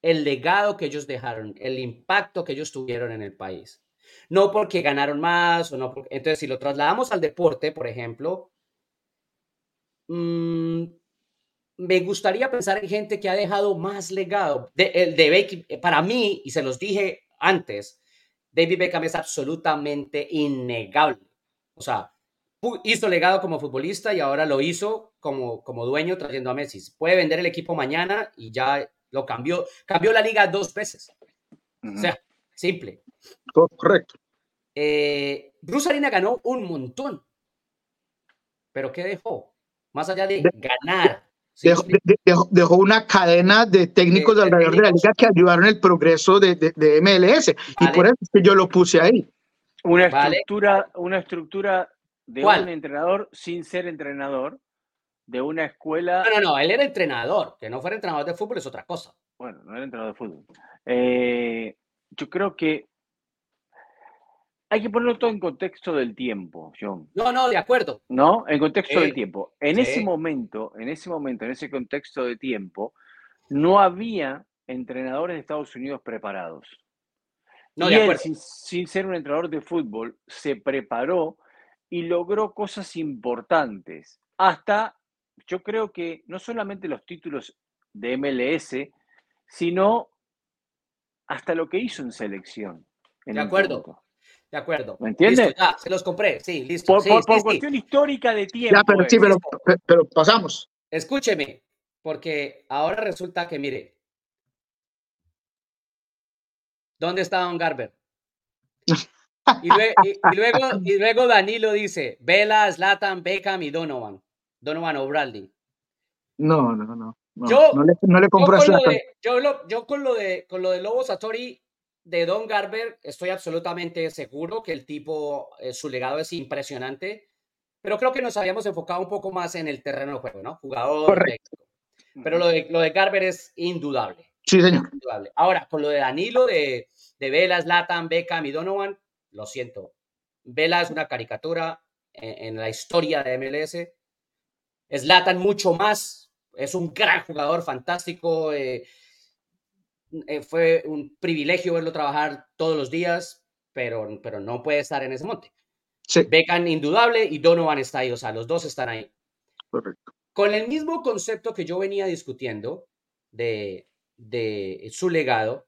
el legado que ellos dejaron, el impacto que ellos tuvieron en el país. No porque ganaron más o no. Entonces, si lo trasladamos al deporte, por ejemplo, Mm, me gustaría pensar en gente que ha dejado más legado. De, el de eh, para mí, y se los dije antes, David Beckham es absolutamente innegable. O sea, hizo legado como futbolista y ahora lo hizo como, como dueño trayendo a Messi. Puede vender el equipo mañana y ya lo cambió. Cambió la liga dos veces. O sea, simple. Correcto. Eh, Bruce Arena ganó un montón. ¿Pero qué dejó? Más allá de, ganar. Dejó, una cadena de técnicos alrededor de la liga que ayudaron el progreso de, MLS. Y por eso es que yo lo puse ahí. Una estructura, una estructura de un entrenador sin ser entrenador, de una escuela. No, no, no, él era entrenador. Que no fuera entrenador de fútbol es otra cosa. Bueno, no era entrenador de fútbol. Eh, yo creo que hay que ponerlo todo en contexto del tiempo, John. No, no, de acuerdo. ¿No? En contexto del tiempo. En ese momento, en ese momento, en ese contexto de tiempo, no había entrenadores de Estados Unidos preparados. No, y de él, acuerdo. sin, sin ser un entrenador de fútbol, se preparó y logró cosas importantes. Hasta, yo creo que no solamente los títulos de MLS, sino hasta lo que hizo en selección. en De acuerdo. punto. De acuerdo. ¿Me entiendes? Listo, ya, se los compré. Sí, listo. Por, sí, por- sí, por sí. cuestión histórica de tiempo. Ya, pero sí, es. pero, pe- pero pasamos. Escúcheme, porque ahora resulta que, mire, ¿dónde está Don Garber? Y, lue- y- y luego, y luego Danilo dice, Vela, Zlatan, Beckham y Donovan. Donovan O'Brien. No, no, no. no. Yo- no le, no le Yo compro a con, lo de, yo, lo- yo con lo de con lo de Lobo Satori de Don Garber estoy absolutamente seguro que el tipo, eh, su legado es impresionante, pero creo que nos habíamos enfocado un poco más en el terreno de juego, ¿no? Jugador, Correcto. Pero lo de, lo de Garber es indudable, Sí, señor. indudable. Ahora, con lo de Danilo, de, de Vela, Zlatan, Beckham y Donovan, lo siento. Vela es una caricatura en, en la historia de MLS. Zlatan mucho más. Es un gran jugador, fantástico. eh, eh, fue un privilegio verlo trabajar todos los días, pero, pero no puede estar en ese monte. Sí, Beckham indudable y Donovan está ahí, o sea, los dos están ahí. correcto. Con el mismo concepto que yo venía discutiendo de, de su legado,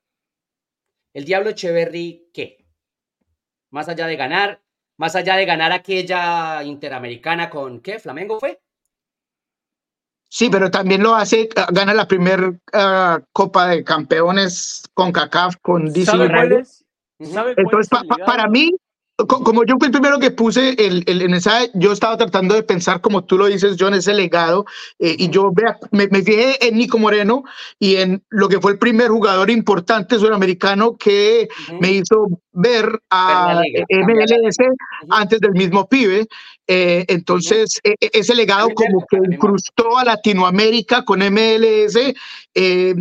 el Diablo Echeverry, ¿qué? Más allá de ganar, más allá de ganar aquella interamericana con, ¿qué? ¿Flamengo fue? Sí, pero también lo hace, ah, gana la primera Copa de Campeones con CACAF, con DC ¿Sabe cuál es? ¿Sabe cuál Entonces, es pa- para mí, co- como yo fui el primero que puse el, el, el mensaje, yo estaba tratando de pensar, como tú lo dices, John, ese legado, eh, y yo vea, me, me fijé en Nico Moreno y en lo que fue el primer jugador importante sudamericano que Ujú. me hizo ver a MLS antes del mismo pibe. Eh, entonces, e- e- ese legado como que incrustó a Latinoamérica con MLS, eh, eh,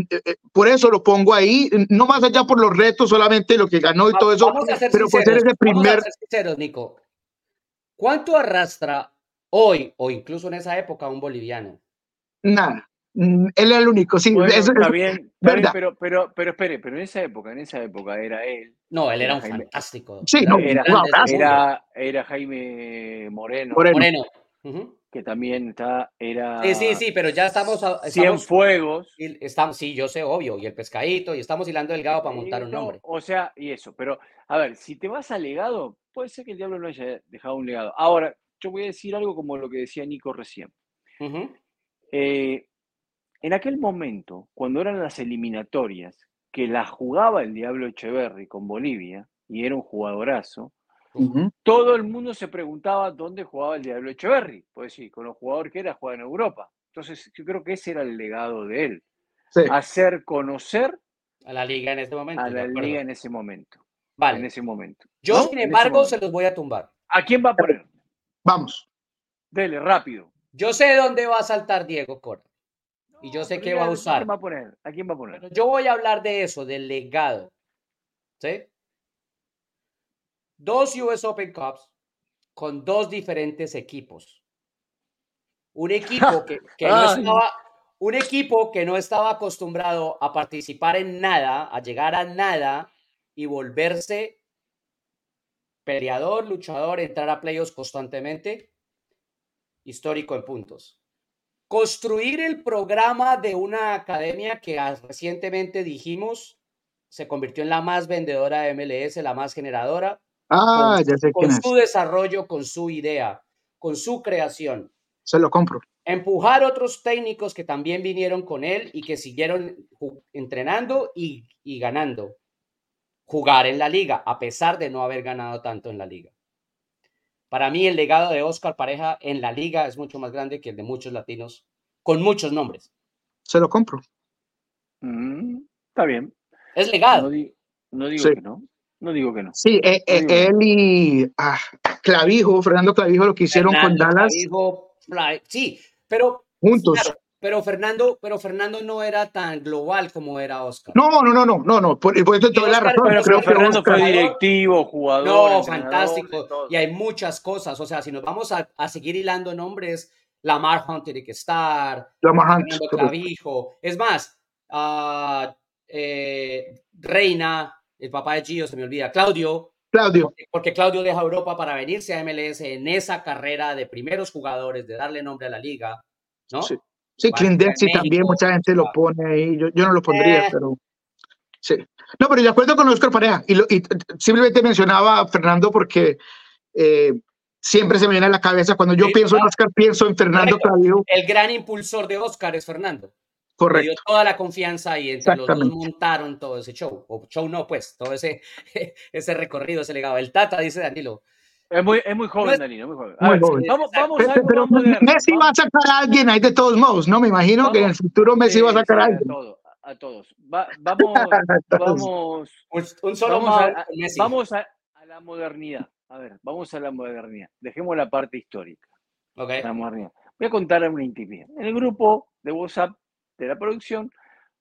por eso lo pongo ahí, no más allá por los retos, solamente lo que ganó y todo eso, Vamos a ser pero por ser ese vamos a primer, ser sinceros, Nico. ¿Cuánto arrastra hoy o incluso en esa época un boliviano? nada, él era el único, sí, Bueno, eso- está bien, está bien, pero, pero, pero espere, pero en esa época, en esa época era él, No, él era un Jaime. fantástico. Sí, no, era, mundo. era, era Jaime Moreno, Moreno. Que también está, era Sí, sí, sí, pero ya estamos. Cien estamos Fuegos. y estamos, sí, yo sé, obvio, y el pescadito, y estamos hilando delgado para montar un no, nombre. O sea, y eso, pero a ver, si te vas al legado, puede ser que el diablo no haya dejado un legado. Ahora, yo voy a decir algo como lo que decía Nico recién. Eh, en aquel momento, cuando eran las eliminatorias, que las jugaba el Diablo Echeverry con Bolivia, y era un jugadorazo, todo el mundo se preguntaba dónde jugaba el Diablo Echeverry. Pues sí, con los jugadores que era, jugaba en Europa. Entonces, yo creo que ese era el legado de él. Sí. Hacer conocer A la liga en este momento. a la liga en ese momento. En Vale. ese momento. Yo, ¿no? sin En embargo, se los voy a tumbar. ¿A quién va a poner? Vamos. Dele, rápido. Yo sé dónde va a saltar Diego Cora. Y yo sé qué va a ¿A usar. quién va a poner? ¿A quién va a poner? Bueno, yo voy a hablar de eso, del legado. ¿Sí? Dos US Open Cups con dos diferentes equipos. Un equipo que, que no estaba, un equipo que no estaba acostumbrado a participar en nada, a llegar a nada y volverse peleador, luchador, entrar a playoffs constantemente, histórico en puntos. Construir el programa de una academia que recientemente dijimos se convirtió en la más vendedora de MLS, la más generadora, Ah, con, ya sé con quién es. su desarrollo, con su idea, con su creación. Se lo compro. Empujar otros técnicos que también vinieron con él y que siguieron entrenando y, y ganando. Jugar en la liga, a pesar de no haber ganado tanto en la liga. Para mí el legado de Oscar Pareja en la liga es mucho más grande que el de muchos latinos con muchos nombres. Se lo compro. Mm, está bien. Es legado. No, di- no digo Sí. que no. No digo que no. Sí, eh, eh, él y ah, Clavijo, Fernando Clavijo, lo que hicieron con Dallas Clavijo, Fly- Sí, pero juntos. claro, pero Fernando, pero Fernando no era tan global como era Oscar. No, no, no, no, no, no. Por, por eso toda la razón. Pero, Creo pero que Fernando Oscar- fue directivo, jugador. No, fantástico. todo. Y hay muchas cosas. O sea, si nos vamos a, a seguir hilando nombres, Lamar Hunt tiene que estar, Lamar Hunt, Fernando. Clavijo. Es más, ah, eh, Reina, el papá de Gio, se me olvida, Claudio, Claudio. porque- porque Claudio deja Europa para venirse a MLS en esa carrera de primeros jugadores, de darle nombre a la liga, ¿no? Sí. Sí, en Dempsey también, mucha gente lo pone ahí. Yo, yo no lo pondría, Eh. pero sí. No, pero de acuerdo con Oscar Pareja. Y, lo- simplemente mencionaba a Fernando porque eh, siempre se me viene a la cabeza. Cuando yo Sí, pienso en. Oscar, pienso en Fernando Correcto. Clavijo. El gran impulsor de Oscar es Fernando. Le dio Correcto. toda la confianza y entre los dos montaron todo ese show. O show no, pues, todo ese, ese recorrido, ese legado. El Tata, dice Danilo. Es muy, es muy joven, Danilo, muy joven. A Muy ver, joven. Vamos, vamos Pero, a algo pero más moderno. Messi va a sacar a alguien ahí de todos modos, ¿no? Me imagino que en el futuro Messi va a sacar a alguien. todos, a todos. Va- vamos, vamos, Un, un solo vamos, a, Messi. vamos a, a la modernidad. A ver, vamos a la modernidad. Dejemos la parte histórica. La modernidad. Voy a contar una intimidad. En el grupo de WhatsApp de la producción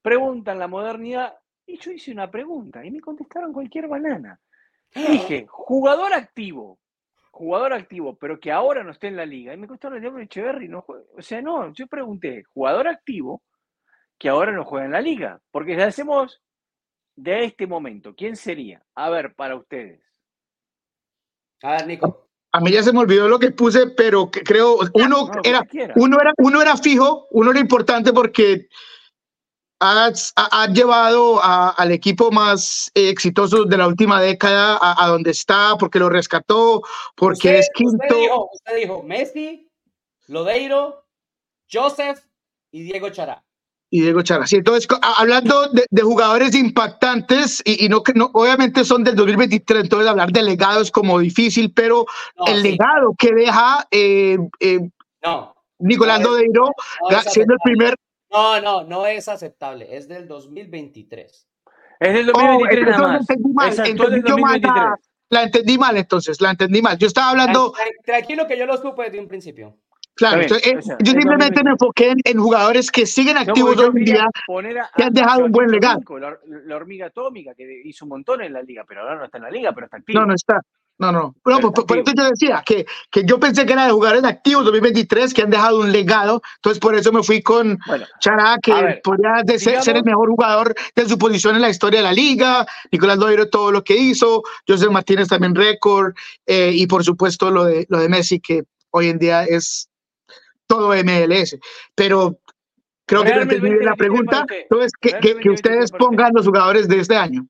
preguntan la modernidad y yo hice una pregunta y me contestaron cualquier banana. Dije, jugador activo, jugador activo, pero que ahora no esté en la liga. Y me contestaron el diablo Echeverry, no juega. O sea, no, yo pregunté, jugador activo que ahora no juega en la liga. Porque si hacemos de este momento, ¿quién sería? A ver, para ustedes. A ver, Nico. A mí ya se me olvidó lo que puse, pero que creo uno No, era uno era uno era fijo, uno era importante porque has- ha, ha llevado a- al equipo más exitoso de la última década a, a donde está, porque lo rescató, porque Usted- es quinto. Usted dijo, usted dijo Messi, Lodeiro, Joseph y Diego Chará. y Diego Chara. Sí, entonces, hablando de, de jugadores impactantes, y, y no no, obviamente son del 2023, entonces hablar de legado es como difícil, pero No, el sí, legado que deja eh, eh, No, Nicolás Lodeiro, siendo el primer. No, no, no es aceptable. Es del 2023. Es del Oh, 2023 nada entonces más. entendí mal, entendí yo mal la, 2023. la entendí mal, entonces, la entendí mal. Yo estaba hablando, Tran- tran- Tranquilo que yo lo supe desde un principio. claro, bien, entonces, eh, o sea, yo simplemente 2023. me enfoqué en, en jugadores que siguen No, activos yo hoy en día. poner a- que han dejado un buen legado. La, la hormiga atómica, que hizo un montón en la liga, pero ahora no está en la liga, pero está activo. No, no está. No, no. No, Pero por, eso yo decía que, que yo pensé que era de jugadores activos 2023 que han dejado un legado. Entonces, por eso me fui con Bueno, Chará, que ver, podría ser, ser el mejor jugador de su posición en la historia de la liga. Nicolás Lodeiro, todo lo que hizo. José Martínez también récord. eh, y por supuesto, lo de, lo de Messi, que hoy en día es todo MLS. Pero creo que no entendí la 2023 para pregunta. Entonces, que, que, que 2023 ustedes pongan los jugadores de este año.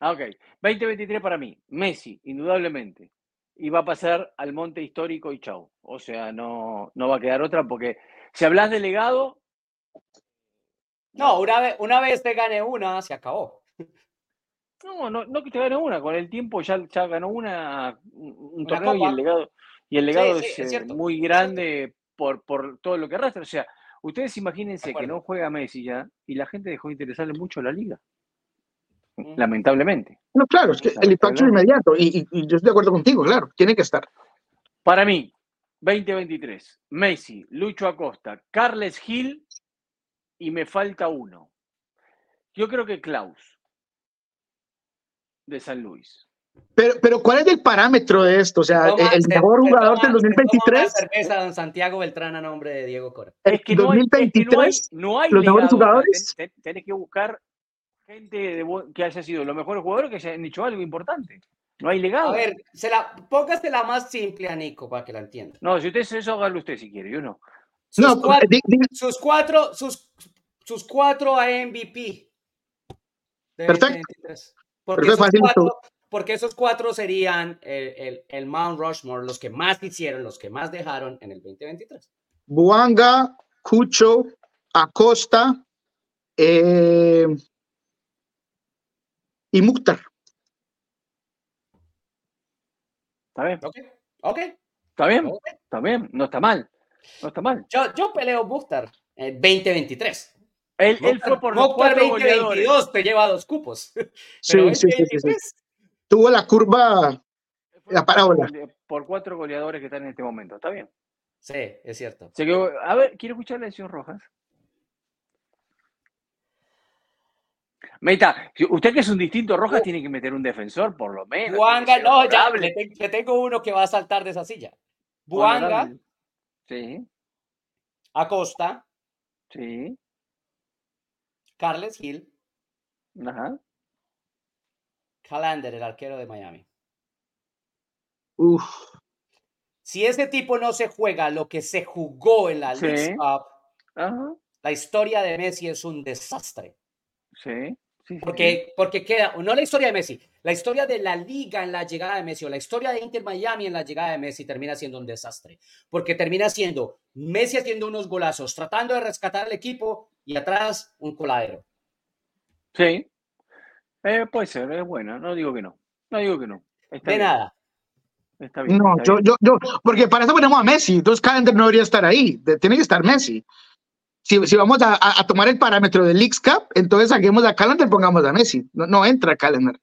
ah, ok. 2023 para mí. Messi, indudablemente. Y va a pasar al monte histórico y chau. O sea, no, no va a quedar otra porque si hablas de legado. No, una vez, una vez te gane una, se acabó. No, no, no que te gane una. Con el tiempo ya, ya ganó una, un un Una torneo y el legado, y el legado Sí, sí, es, es eh, muy grande por, por todo lo que arrastra. O sea, ustedes imagínense que no juega Messi ya y la gente dejó de interesarle mucho la liga. Lamentablemente. No, claro, es que el impacto es inmediato. Y, y- y yo estoy de acuerdo contigo, claro, tiene que estar. Para mí, 2023, Messi, Lucho Acosta, Carles Gil y me falta uno. Yo creo que Klaus, de San Luis. Pero, pero ¿cuál es el parámetro de esto? O sea, Toma- el mejor se jugador toma- del se toma una 2023, cerveza don Santiago Beltrán a nombre de Diego Cora. Es que no hay, es que no hay, 2023, no hay los mejores jugadores. Tenés que buscar gente de que haya sido los mejores jugadores que hayan hecho algo importante. No hay legado. A ver, se la, póngase la más simple a Nico para que la entienda. No, si usted hace eso, hágalo usted si quiere, yo no. Sus, no, cuatro, di- di- sus cuatro, sus, sus cuatro a MVP. Perfecto. 2023. Porque, Perfecto, esos facilito. cuatro, porque esos cuatro serían el, el, el Mount Rushmore, los que más hicieron, los que más dejaron en el 2023. Buanga, Cucho, Acosta eh, y Mukhtar. ¿Está bien? ¿Ok? ¿Ok? ¿Está bien? ok. ¿Está bien? No está mal. No está mal. Yo, yo peleo Mukhtar en 2023. Él, él fue por los Mukhtar cuatro goleadores. 2022 te lleva dos cupos. Sí, Pero sí, sí, sí, sí. 2023, Tuvo la curva, la por cuatro parábola. Por cuatro goleadores que están en este momento. ¿Está bien? Sí, es cierto. a ver, quiero escuchar la decisión Rojas. Meta, usted que es un distinto Rojas tiene que meter un defensor, por lo menos. Buanga, no, ya, le, tengo uno que va a saltar de esa silla. Buanga. sí. Acosta. Sí. Carles Gil. Ajá. Calander, el arquero de Miami. Uf. Si ese tipo no se juega lo que se jugó en la sí. la historia de Messi es un desastre. Sí porque, porque queda, no la historia de Messi, la historia de la liga en la llegada de Messi o la historia de Inter Miami en la llegada de Messi termina siendo un desastre. Porque termina siendo Messi haciendo unos golazos, tratando de rescatar al equipo y atrás un coladero. Sí, eh, puede ser, es buena, no digo que no, no digo que no. de nada. Está bien, no, yo, yo, yo, porque para eso ponemos a Messi, entonces Calendar no debería estar ahí, tiene que estar Messi si, vamos a, tomar el parámetro del Leagues Cup, entonces saquemos a Calendar y pongamos a Messi. No, no entra Calendar.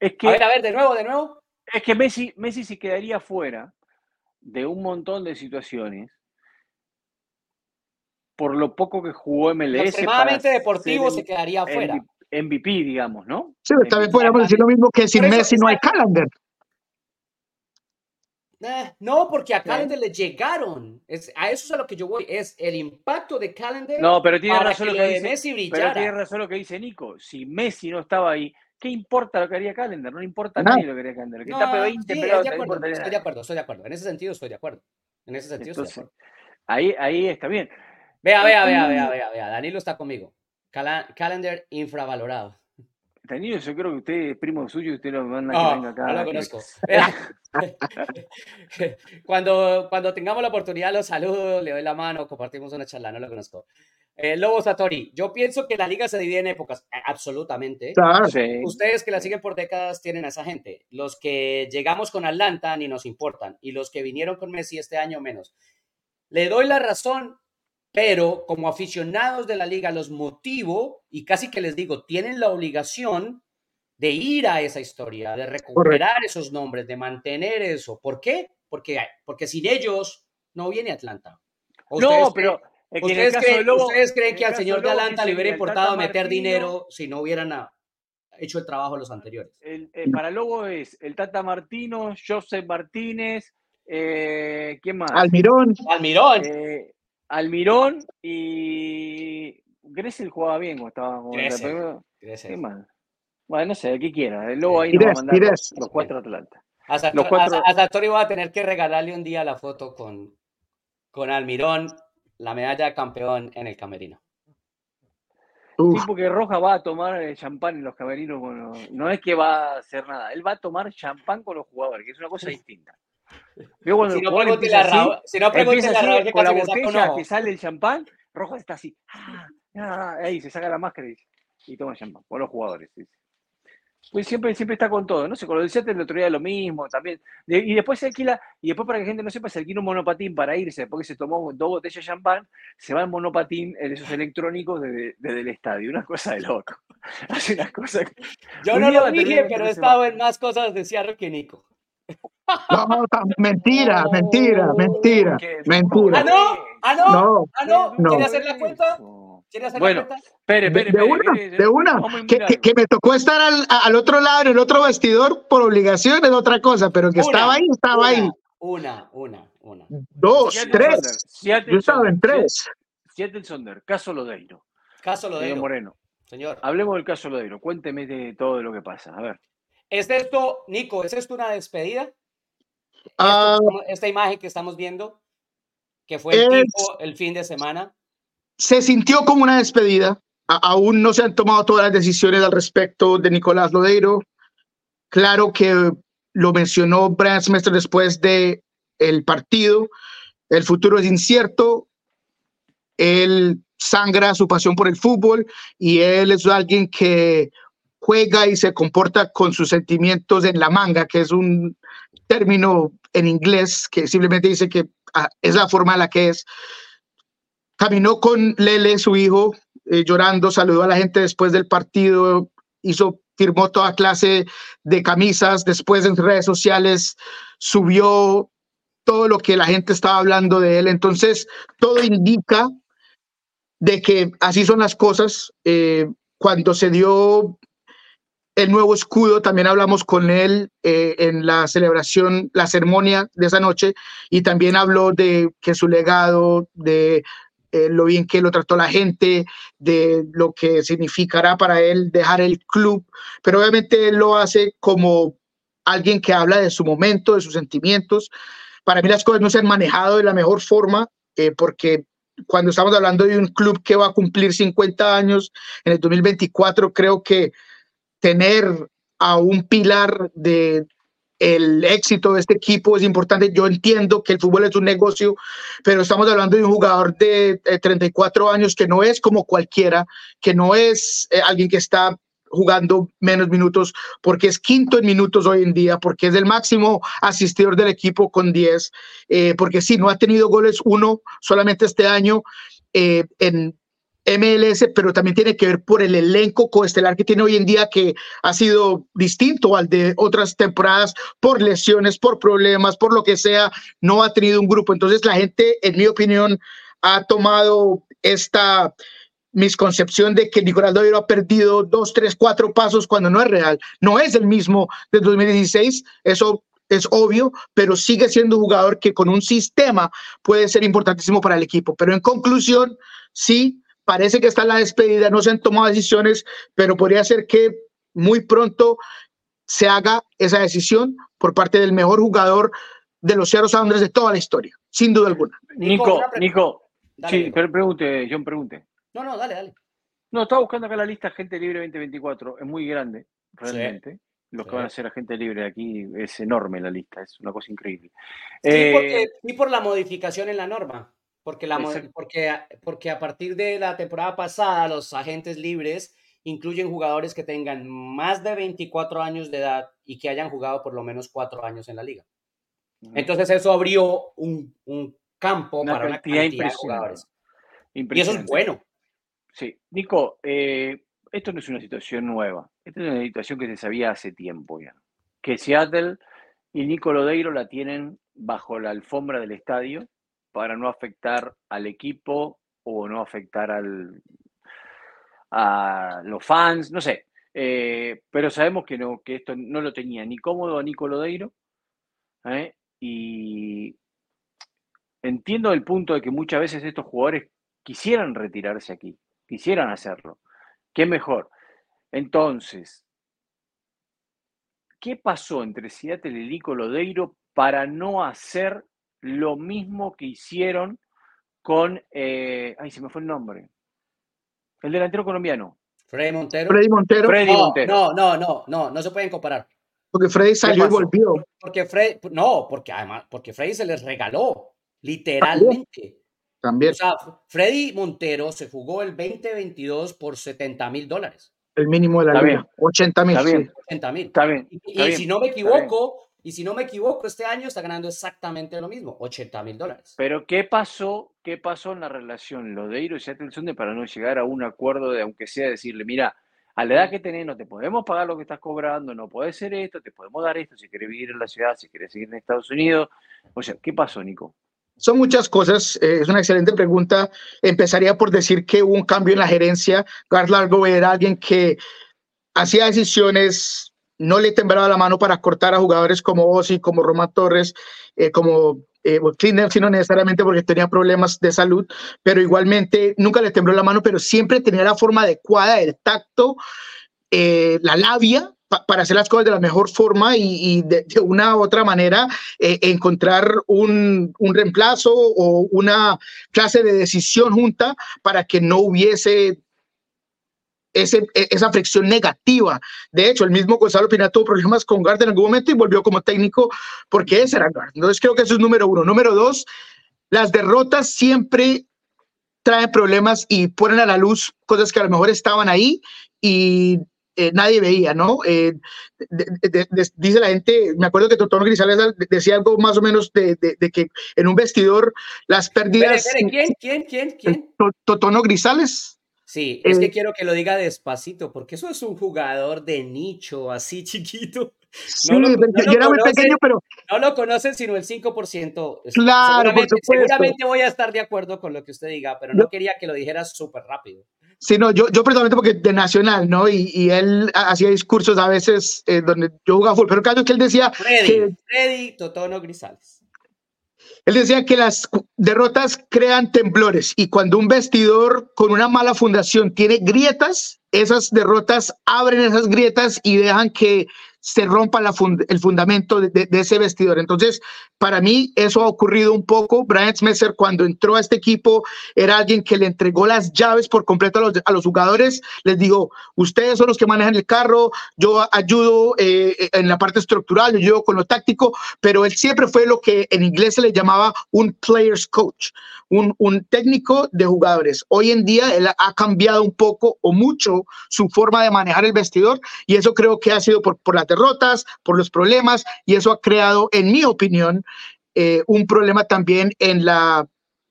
Es que, a ver, a ver, de nuevo, de nuevo. Es que Messi, Messi se quedaría fuera de un montón de situaciones por lo poco que jugó MLS. Extremadamente deportivo se quedaría fuera. MVP, digamos, ¿no? Sí, también podríamos decir lo mismo que sin Messi no hay Calendar. Eh, no, porque a Calendar le llegaron. Es, a eso es a lo que yo voy. Es el impacto de Calendar. No, pero tiene razón lo que, dice, Messi Pero tiene razón lo que dice Nico. Si Messi no estaba ahí, ¿qué importa lo que haría Calendar? No le importa a nadie lo que haría Calendar. Que no, está 20 sí, de acuerdo, estoy de acuerdo, estoy de acuerdo. En ese sentido estoy de acuerdo. En ese sentido estoy de acuerdo. Ahí, ahí está bien. Vea, vea, vea, vea, vea, vea. Danilo está conmigo. Calendar infravalorado. Danilo, yo creo que usted es primo suyo y usted lo manda que venga acá. No lo conozco. cuando, cuando tengamos la oportunidad, lo saludo, le doy la mano, compartimos una charla, no lo conozco. Eh, Lobo Satori, yo pienso que la liga se divide en épocas, absolutamente. Ustedes que la siguen por décadas tienen a esa gente. Los que llegamos con Atlanta ni nos importan, y los que vinieron con Messi este año menos. Le doy la razón pero como aficionados de la liga los motivo y casi que les digo, tienen la obligación de ir a esa historia, de recuperar esos nombres, de mantener eso. ¿Por qué? Porque, porque sin ellos no viene Atlanta. No, pero... ¿Ustedes, creen, que al señor de Atlanta le hubiera importado meter dinero si no hubieran hecho el trabajo los anteriores? El, eh, para Lobo es el Tata Martino, Joseph Martínez, eh, ¿quién más? Almirón. Almirón. Eh, Almirón y Gressel jugaba bien cuando estaba ¿Qué más? Bueno, no sé, ¿qué quiera. Luego ahí nos va a mandar los, cuatro Atlanta. Hasta, los cuatro... a tener que regalarle un día la foto con, con Almirón, la medalla de campeón en el camerino. Sí, porque Roja va a tomar champán en los camerinos. no es que va a hacer nada, él va a tomar champán con los jugadores, que es una cosa distinta si no pregunte la Raúl, si no pregunte la Raúl, con la botella que sale el champán, Rojo está así. Ah, ah, ahí se saca la máscara y, toma champán, con los jugadores. Pues siempre, siempre está con todo, no sé, con lo del Seattle el otro día lo mismo también. y después se alquila, y después para que la gente no sepa, se alquila un monopatín para irse, porque se tomó dos botellas de champán, se va en monopatín en esos electrónicos desde, el estadio, una cosa de loco. Hace unas cosas. Yo no lo dije, pero he estado en más cosas de Seattle que Nico. No, mentira, mentira, mentira, mentira. ¿Ah, no? ¿Ah, no? ¿Ah, no? ¿Quiere hacer la cuenta? ¿Quiere hacer bueno, la cuenta? Espere, espere, de, una, de una. Que, que, me tocó estar al, al, otro lado, en el otro vestidor, por obligación es otra cosa, pero que estaba ahí, estaba ahí. Una, una, una. Dos, tres. Yo estaba en tres. Siete Sonder, caso Lodeiro. Caso Lodeiro. Señor Moreno. Señor. Hablemos del caso Lodeiro. Cuénteme de todo lo que pasa. A ver. ¿Es esto, Nico, es esto una despedida? Ah. esta imagen que estamos viendo, que fue el, el fin de semana. Se sintió como una despedida. aún no se han tomado todas las decisiones al respecto de Nicolás Lodeiro. Claro que lo mencionó Brian Smester después de el partido. El futuro es incierto. Él sangra su pasión por el fútbol y él es alguien que juega y se comporta con sus sentimientos en la manga, que es un término en inglés que simplemente dice que ah, es la forma en la que es. Caminó con Lele, su hijo, eh, llorando, saludó a la gente después del partido, hizo, firmó toda clase de camisas, después en redes sociales subió todo lo que la gente estaba hablando de él. Entonces, todo indica de que así son las cosas. Eh, cuando se dio el nuevo escudo, también hablamos con él eh, en la celebración, la ceremonia de esa noche, y también habló de que su legado, de eh, lo bien que lo trató la gente, de lo que significará para él dejar el club, pero obviamente él lo hace como alguien que habla de su momento, de sus sentimientos. Para mí las cosas no se han manejado de la mejor forma eh, porque cuando estamos hablando de un club que va a cumplir 50 años en el 2024, creo que tener a un pilar de el éxito de este equipo es importante. Yo entiendo que el fútbol es un negocio, pero estamos hablando de un jugador de, 34 años que no es como cualquiera, que no es eh, alguien que está jugando menos minutos, porque es quinto en minutos hoy en día, porque es el máximo asistidor del equipo con 10, eh, porque sí, no ha tenido goles uno solamente este año eh, en MLS, pero también tiene que ver por el elenco coestelar que tiene hoy en día, que ha sido distinto al de otras temporadas, por lesiones, por problemas, por lo que sea, no ha tenido un grupo. Entonces la gente, en mi opinión, ha tomado esta misconcepción de que Nicolás Doiro ha perdido dos, tres, cuatro pasos cuando no es real. No es el mismo de 2016, eso es obvio, pero sigue siendo un jugador que con un sistema puede ser importantísimo para el equipo. Pero en conclusión, sí, parece que está la despedida, no se han tomado decisiones, pero podría ser que muy pronto se haga esa decisión por parte del mejor jugador de los Seattle Sounders de toda la historia, sin duda alguna. Nico, Nico, sí, pero pregunte, John, pregunte. No, no, dale, dale. No, estaba buscando acá la lista Gente Libre 2024. Es muy grande, realmente. Los que van a ser agente libre aquí es enorme la lista, es una cosa increíble. Sí, porque, y por la modificación en la norma. Porque, la, porque, porque a partir de la temporada pasada, los agentes libres incluyen jugadores que tengan más de 24 años de edad y que hayan jugado por lo menos cuatro años en la liga. Entonces eso abrió un, un campo para una cantidad de jugadores. Y eso es bueno. Sí, Nico, eh, esto no es una situación nueva, esta es una situación que se sabía hace tiempo ya, que Seattle y Nico Lodeiro la tienen bajo la alfombra del estadio para no afectar al equipo o no afectar al, a los fans, no sé, eh, pero sabemos que, no, que esto no lo tenía ni cómodo a Nico Lodeiro ¿eh? y entiendo el punto de que muchas veces estos jugadores quisieran retirarse aquí, quisieran hacerlo. ¿Qué mejor? Entonces, ¿qué pasó entre Seattle y Lico Lodeiro para no hacer lo mismo que hicieron con, eh, ay, se me fue el nombre, el delantero colombiano? Freddy Montero. Freddy Montero. Freddy no, Montero. No, no, no, no, no se pueden comparar. Porque Freddy salió y volvió. Porque Freddy, no, porque además, porque Freddy se les regaló, literalmente. También. O sea, Freddy Montero se jugó el 2022 por 70 mil dólares. El mínimo de la liga. 80 mil. Está bien. 80 mil. Está bien. y, si no me equivoco, y si no me equivoco, este año está ganando exactamente lo mismo, 80 mil dólares. Pero ¿qué pasó? ¿Qué pasó en la relación Lodeiro y Seattle de para no llegar a un acuerdo de, aunque sea decirle, mira, a la edad que tenés no te podemos pagar lo que estás cobrando, no puede ser esto, te podemos dar esto si quieres vivir en la ciudad, si quieres seguir en Estados Unidos. O sea, ¿qué pasó, Nico? Son muchas cosas, eh, es una excelente pregunta. Empezaría por decir que hubo un cambio en la gerencia. Gar Largo era alguien que hacía decisiones, no le temblaba la mano para cortar a jugadores como Ozzy, como Roma Torres, eh, como eh, sino necesariamente porque tenía problemas de salud, pero igualmente nunca le tembló la mano, pero siempre tenía la forma adecuada, el tacto, eh, la labia para hacer las cosas de la mejor forma y, de, una u otra manera eh, encontrar un, reemplazo o una clase de decisión junta para que no hubiese ese, e, esa fricción negativa. De hecho, el mismo Gonzalo Pina tuvo problemas con Gard en algún momento y volvió como técnico porque ese era Gard. Entonces creo que eso es número uno. Número dos, las derrotas siempre traen problemas y ponen a la luz cosas que a lo mejor estaban ahí y eh, nadie veía, ¿no? Eh, dice la gente, me acuerdo que Totono Grisales decía algo más o menos de, que en un vestidor las pérdidas... ¿Quién? ¿Quién? ¿Quién? ¿Quién? Totono Grisales. Sí, es que eh, quiero que lo diga despacito, porque eso es un jugador de nicho, así chiquito. Sí, no yo era muy pequeño, pero... No lo conocen sino el 5%. Claro, seguramente, seguramente voy a estar de acuerdo con lo que usted diga, pero no quería que lo dijeras súper rápido. Sí, no, yo, yo personalmente porque de Nacional, ¿no? Y, y él hacía discursos a veces eh, donde yo jugaba fútbol, pero cada que él decía... Freddy, que, Freddy Totono Grisales. Él decía que las derrotas crean temblores y cuando un vestidor con una mala fundación tiene grietas, esas derrotas abren esas grietas y dejan que se rompa el fundamento de, ese vestidor. Entonces, para mí eso ha ocurrido un poco. Brian Smesser cuando entró a este equipo era alguien que le entregó las llaves por completo a los, jugadores. Les dijo, ustedes son los que manejan el carro, yo ayudo eh, en la parte estructural, yo ayudo con lo táctico, pero él siempre fue lo que en inglés se le llamaba un player's coach, un, un técnico de jugadores. Hoy en día él ha cambiado un poco o mucho su forma de manejar el vestidor y eso creo que ha sido por, por la derrotas, por los problemas, y eso ha creado, en mi opinión, eh, un problema también en la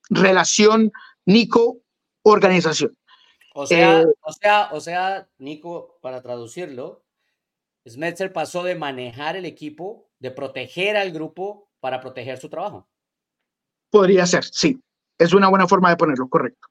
relación Nico-organización. O sea, eh, o sea, o sea, Nico, para traducirlo, Smetzer pasó de manejar el equipo, de proteger al grupo para proteger su trabajo. Podría ser, sí. Es una buena forma de ponerlo, correcto.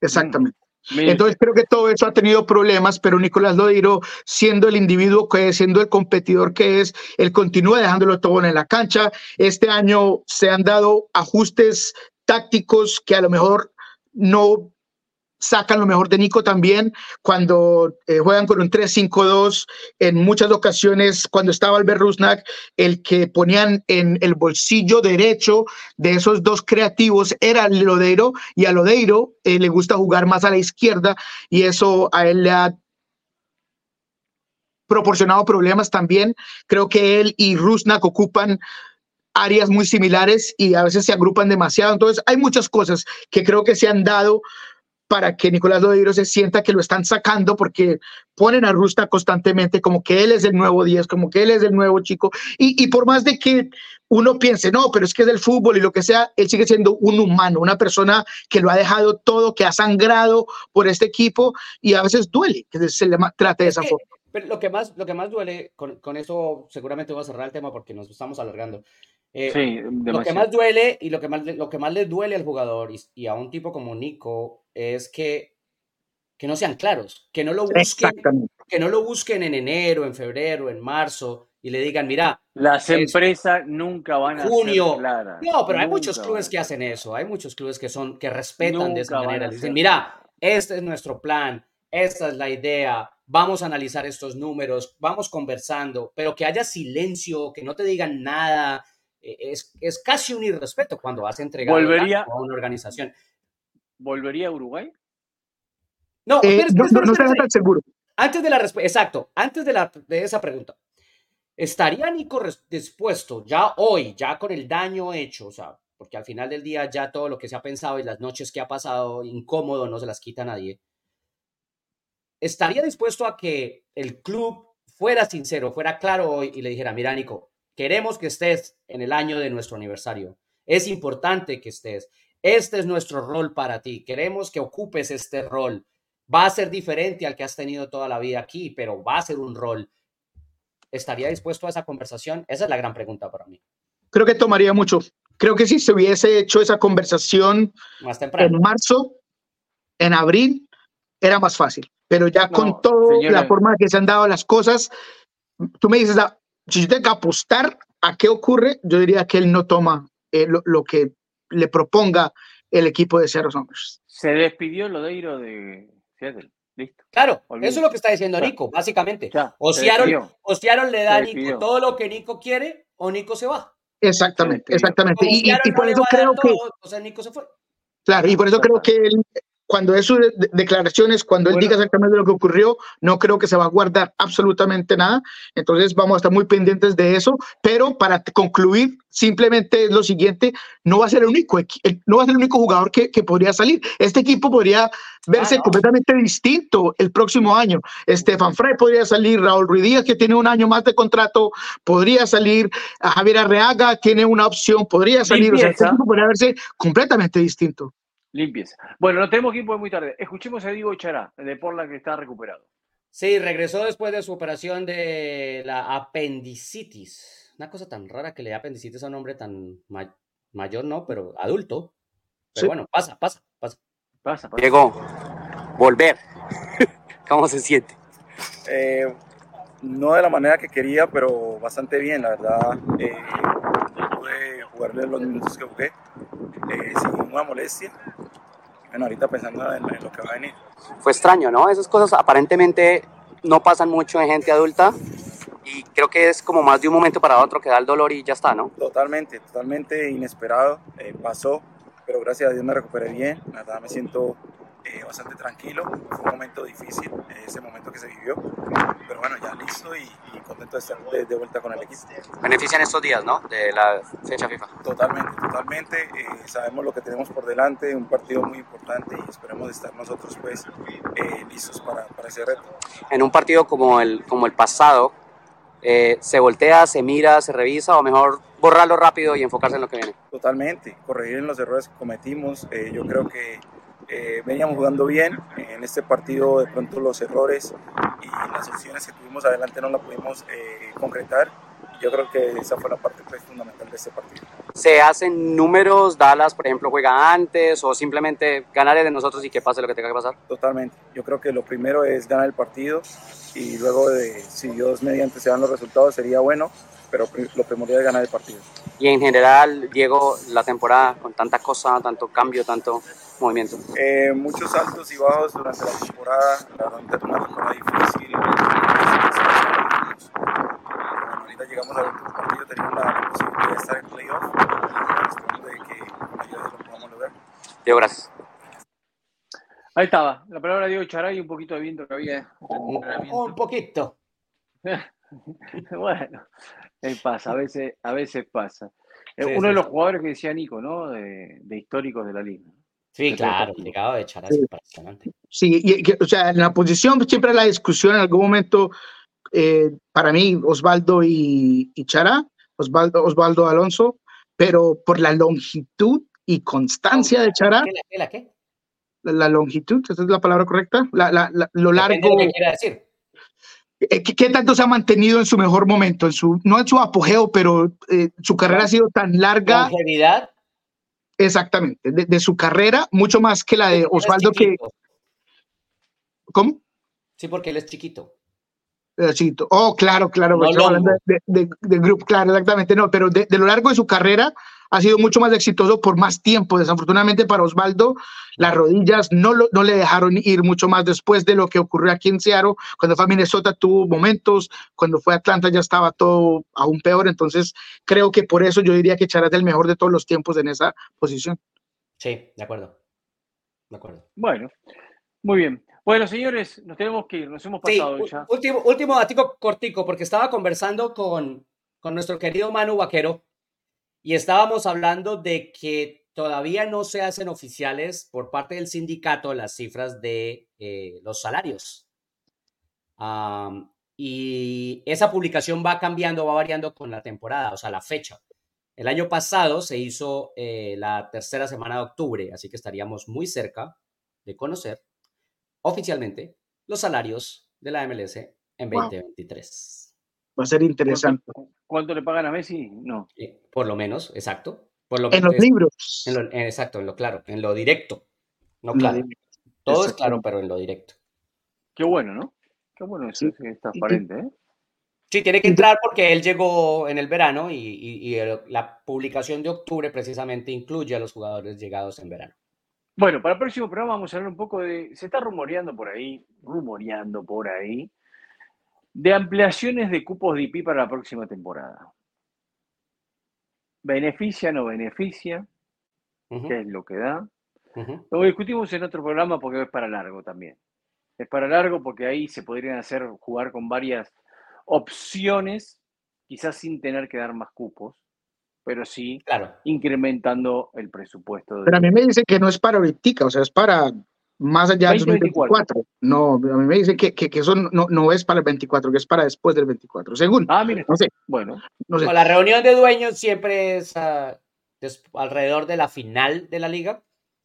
Exactamente. Entonces creo que todo eso ha tenido problemas, pero Nicolás Lodiro, siendo el individuo que es, siendo el competidor que es, él continúa dejándolo todo en la cancha. Este año se han dado ajustes tácticos que a lo mejor no sacan lo mejor de Nico también cuando eh, juegan con un 3-5-2. En muchas ocasiones, cuando estaba Albert Rusnak, el que ponían en el bolsillo derecho de esos dos creativos era Lodeiro y a Lodeiro eh, le gusta jugar más a la izquierda y eso a él le ha proporcionado problemas también. Creo que él y Rusnak ocupan áreas muy similares y a veces se agrupan demasiado. Entonces, hay muchas cosas que creo que se han dado para que Nicolás Lodeiro se sienta que lo están sacando porque ponen a Rusta constantemente como que él es el nuevo 10, como que él es el nuevo chico. Y, y, por más de que uno piense, no, pero es que es del fútbol y lo que sea, él sigue siendo un humano, una persona que lo ha dejado todo, que ha sangrado por este equipo y a veces duele que se le trate de esa forma. Pero lo que más, lo que más duele, con, con eso seguramente voy a cerrar el tema porque nos estamos alargando. Eh, sí, lo que más duele y lo que más, lo que más le duele al jugador y, a un tipo como Nico es que, que no sean claros, que no lo busquen, que no lo busquen en enero, en febrero, en marzo y le digan, mira, las empresas nunca van a junio. claras. No, pero hay muchos clubes que hacen eso, hay muchos clubes que son que respetan de esa manera, dicen, mira, este es nuestro plan, esta es la idea, vamos a analizar estos números, vamos conversando, pero que haya silencio, que no te digan nada, es, es casi un irrespeto cuando vas a entregar volvería, a una organización. ¿Volvería a Uruguay? No, eh, no, no, tan seguro. Antes de la respuesta, exacto, antes de, la, de esa pregunta, ¿estaría Nico dispuesto ya hoy, ya con el daño hecho, o sea, porque al final del día ya todo lo que se ha pensado y las noches que ha pasado incómodo no se las quita nadie, ¿estaría dispuesto a que el club fuera sincero, fuera claro hoy y le dijera, mira Nico, Queremos que estés en el año de nuestro aniversario. Es importante que estés. Este es nuestro rol para ti. Queremos que ocupes este rol. Va a ser diferente al que has tenido toda la vida aquí, pero va a ser un rol. ¿Estaría dispuesto a esa conversación? Esa es la gran pregunta para mí. Creo que tomaría mucho. Creo que si se hubiese hecho esa conversación más temprano. en marzo, en abril, era más fácil. Pero ya con toda la forma que se han dado las cosas, tú me dices, ah, si yo tengo que apostar a qué ocurre, yo diría que él no toma eh, lo, que le proponga el equipo de Seattle Sounders. Se despidió Lodeiro de Seattle. Listo. Claro, eso es lo que está diciendo Nico, básicamente. o, Seattle, le da a Nico todo lo que Nico quiere o Nico se va. Exactamente, exactamente. Y, por eso creo que. o sea, Nico se fue. Claro, y por eso creo que él, cuando es sus declaraciones, cuando él diga exactamente lo que ocurrió, no creo que se va a guardar absolutamente nada. Entonces vamos a estar muy pendientes de eso. Pero para concluir, simplemente es lo siguiente: no va a ser el único, no va a ser el único jugador que, que podría salir. Este equipo podría verse completamente distinto el próximo año. Estefan Frey podría salir, Raúl Ruidías, que tiene un año más de contrato, podría salir, Javier Arreaga tiene una opción, podría salir. O sea, este equipo podría verse completamente distinto. Limpieza. Bueno, no tenemos que ir muy tarde. Escuchemos a Diego Chará, de Porla, que está recuperado. Sí, regresó después de su operación de la apendicitis. Una cosa tan rara que le da apendicitis a un hombre tan mayor, no, pero adulto. Pero bueno, pasa, pasa, pasa. Pasa. Volver. ¿Cómo se siente? Eh, no de la manera que quería, pero bastante bien, la verdad. Eh, pude jugarle los minutos que jugué eh, sin ninguna molestia. Bueno, ahorita pensando en, lo que va a venir. Fue extraño, ¿no? Esas cosas aparentemente no pasan mucho en gente adulta y creo que es como más de un momento para otro que da el dolor y ya está, ¿no? Totalmente, totalmente inesperado. Eh, pasó, pero gracias a Dios me recuperé bien. La verdad me siento eh, bastante tranquilo. Fue un momento difícil, eh, ese momento que se vivió, pero bueno, ya listo y, contento de estar de, vuelta con el equipo. Benefician estos días, ¿no? De la fecha FIFA. Totalmente, totalmente. Eh, sabemos lo que tenemos por delante, un partido muy importante y esperemos estar nosotros pues listos para, para, ese reto. En un partido como el, como el pasado, ¿se voltea, se mira, se revisa o mejor borrarlo rápido y enfocarse en lo que viene? Totalmente, corregir en los errores que cometimos. yo creo que eh, veníamos jugando bien, en este partido de pronto los errores y las opciones que tuvimos adelante no las pudimos eh, concretar. Yo creo que esa fue la parte pues, fundamental de este partido. ¿Se hacen números? ¿Dallas, por ejemplo, juega antes o simplemente ganar de nosotros y que pase lo que tenga que pasar? Totalmente. Yo creo que lo primero es ganar el partido y luego de, si Dios mediante se dan los resultados sería bueno, pero lo primordial es ganar el partido. Y en general, Diego, la temporada con tanta cosa, tanto cambio, tanto movimiento? Eh, muchos altos y bajos durante la temporada, la verdad una temporada difícil. ahorita llegamos al último partido, tenemos la posibilidad de estar en playoff, esperamos de que con ayuda lo podamos lograr. Diego, gracias. Ahí estaba, la palabra de Diego Charay, un poquito de viento que había. Un, un poquito. bueno, pasa, a veces, a veces pasa. Eh, uno de los jugadores que decía Nico, ¿no? De, de históricos de la liga. Sí, claro, llegado de Chará sí. impresionante. Sí, y, o sea, en la posición siempre la discusión en algún momento, eh, para mí, Osvaldo y, y Chará, Osvaldo, Osvaldo Alonso, pero por la longitud y constancia de Chará. ¿Qué, la, qué? La, longitud, ¿esa es la palabra correcta? La, la, lo largo. ¿Qué quiere decir? Eh, ¿Qué, tanto se ha mantenido en su mejor momento? En su, no en su apogeo, pero eh, su carrera ha sido tan larga. Longevidad Exactamente, de, su carrera, mucho más que la de Osvaldo que... ¿Cómo? Sí, porque él es chiquito. chiquito. Oh, claro, claro. de, de, de, grupo, claro, exactamente. No, pero de, lo largo de su carrera ha sido mucho más exitoso por más tiempo. Desafortunadamente para Osvaldo, las rodillas no, no le dejaron ir mucho más después de lo que ocurrió aquí en Seattle. Cuando fue a Minnesota tuvo momentos, cuando fue a Atlanta ya estaba todo aún peor. Entonces creo que por eso yo diría que Chara es el mejor de todos los tiempos en esa posición. Sí, de acuerdo. De acuerdo. Bueno, muy bien. Bueno, señores, nos tenemos que ir, nos hemos pasado ya. Último, último datico cortico, porque estaba conversando con, con nuestro querido Manu Vaquero y estábamos hablando de que todavía no se hacen oficiales por parte del sindicato las cifras de eh, los salarios. y esa publicación va cambiando, va variando con la temporada, o sea, la fecha. El año pasado se hizo eh, la tercera semana de octubre, así que estaríamos muy cerca de conocer oficialmente los salarios de la MLS en 2023. Va a ser interesante. ¿Cuánto le pagan a Messi? No. por lo menos, exacto. en los libros. exacto, en lo claro, en lo directo. No claro. Todo es claro, pero en lo directo. Qué bueno, ¿no? Qué bueno eso, sí. es transparente, ¿eh? Sí, tiene que entrar porque él llegó en el verano y, la publicación de octubre precisamente incluye a los jugadores llegados en verano. Bueno, para el próximo programa vamos a hablar un poco de. Se está rumoreando por ahí, rumoreando por ahí, de ampliaciones de cupos de IP para la próxima temporada. ¿Beneficia o no beneficia? ¿Qué es lo que da? Lo discutimos en otro programa porque es para largo también. Es para largo porque ahí se podrían hacer jugar con varias opciones, quizás sin tener que dar más cupos, pero sí incrementando el presupuesto. Pero a mí me dice que no es para ahorita, o sea, es para más allá del 2024. No, a mí me dice que, que, eso no, no, es para el 24, que es para después del 24. Según. Ah, mire. No sé. Bueno. No sé. La reunión de dueños siempre es ah, alrededor de la final de la liga.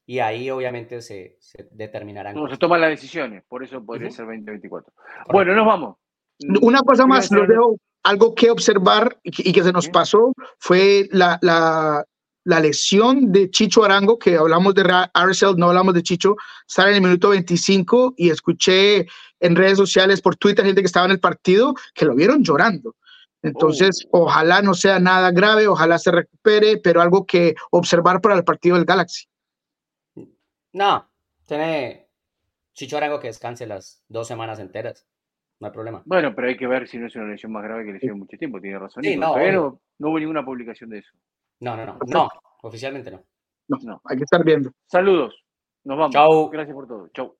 y ahí obviamente se, se determinarán. No, se toman las decisiones, por eso podría ser 2024. Bueno, nos vamos. Una cosa más, los dejo, algo que observar y que, se nos pasó fue la, la, la, lesión de Chicho Arango, que hablamos de RSL, no hablamos de Chicho, sale en el minuto 25 y escuché en redes sociales, por Twitter, gente que estaba en el partido, que lo vieron llorando. Entonces, oh. ojalá no sea nada grave, ojalá se recupere, pero algo que observar para el partido del Galaxy. No, tiene Chicho Arango que descanse las dos semanas enteras. No hay problema. Bueno, pero hay que ver si no es una lesión más grave que lesión mucho tiempo. Tiene razón. no, pero no hubo ninguna publicación de eso. No, no, no. No, oficialmente no. No, no. Hay que estar viendo. Saludos. Nos vamos. Chau. Gracias por todo. Chau.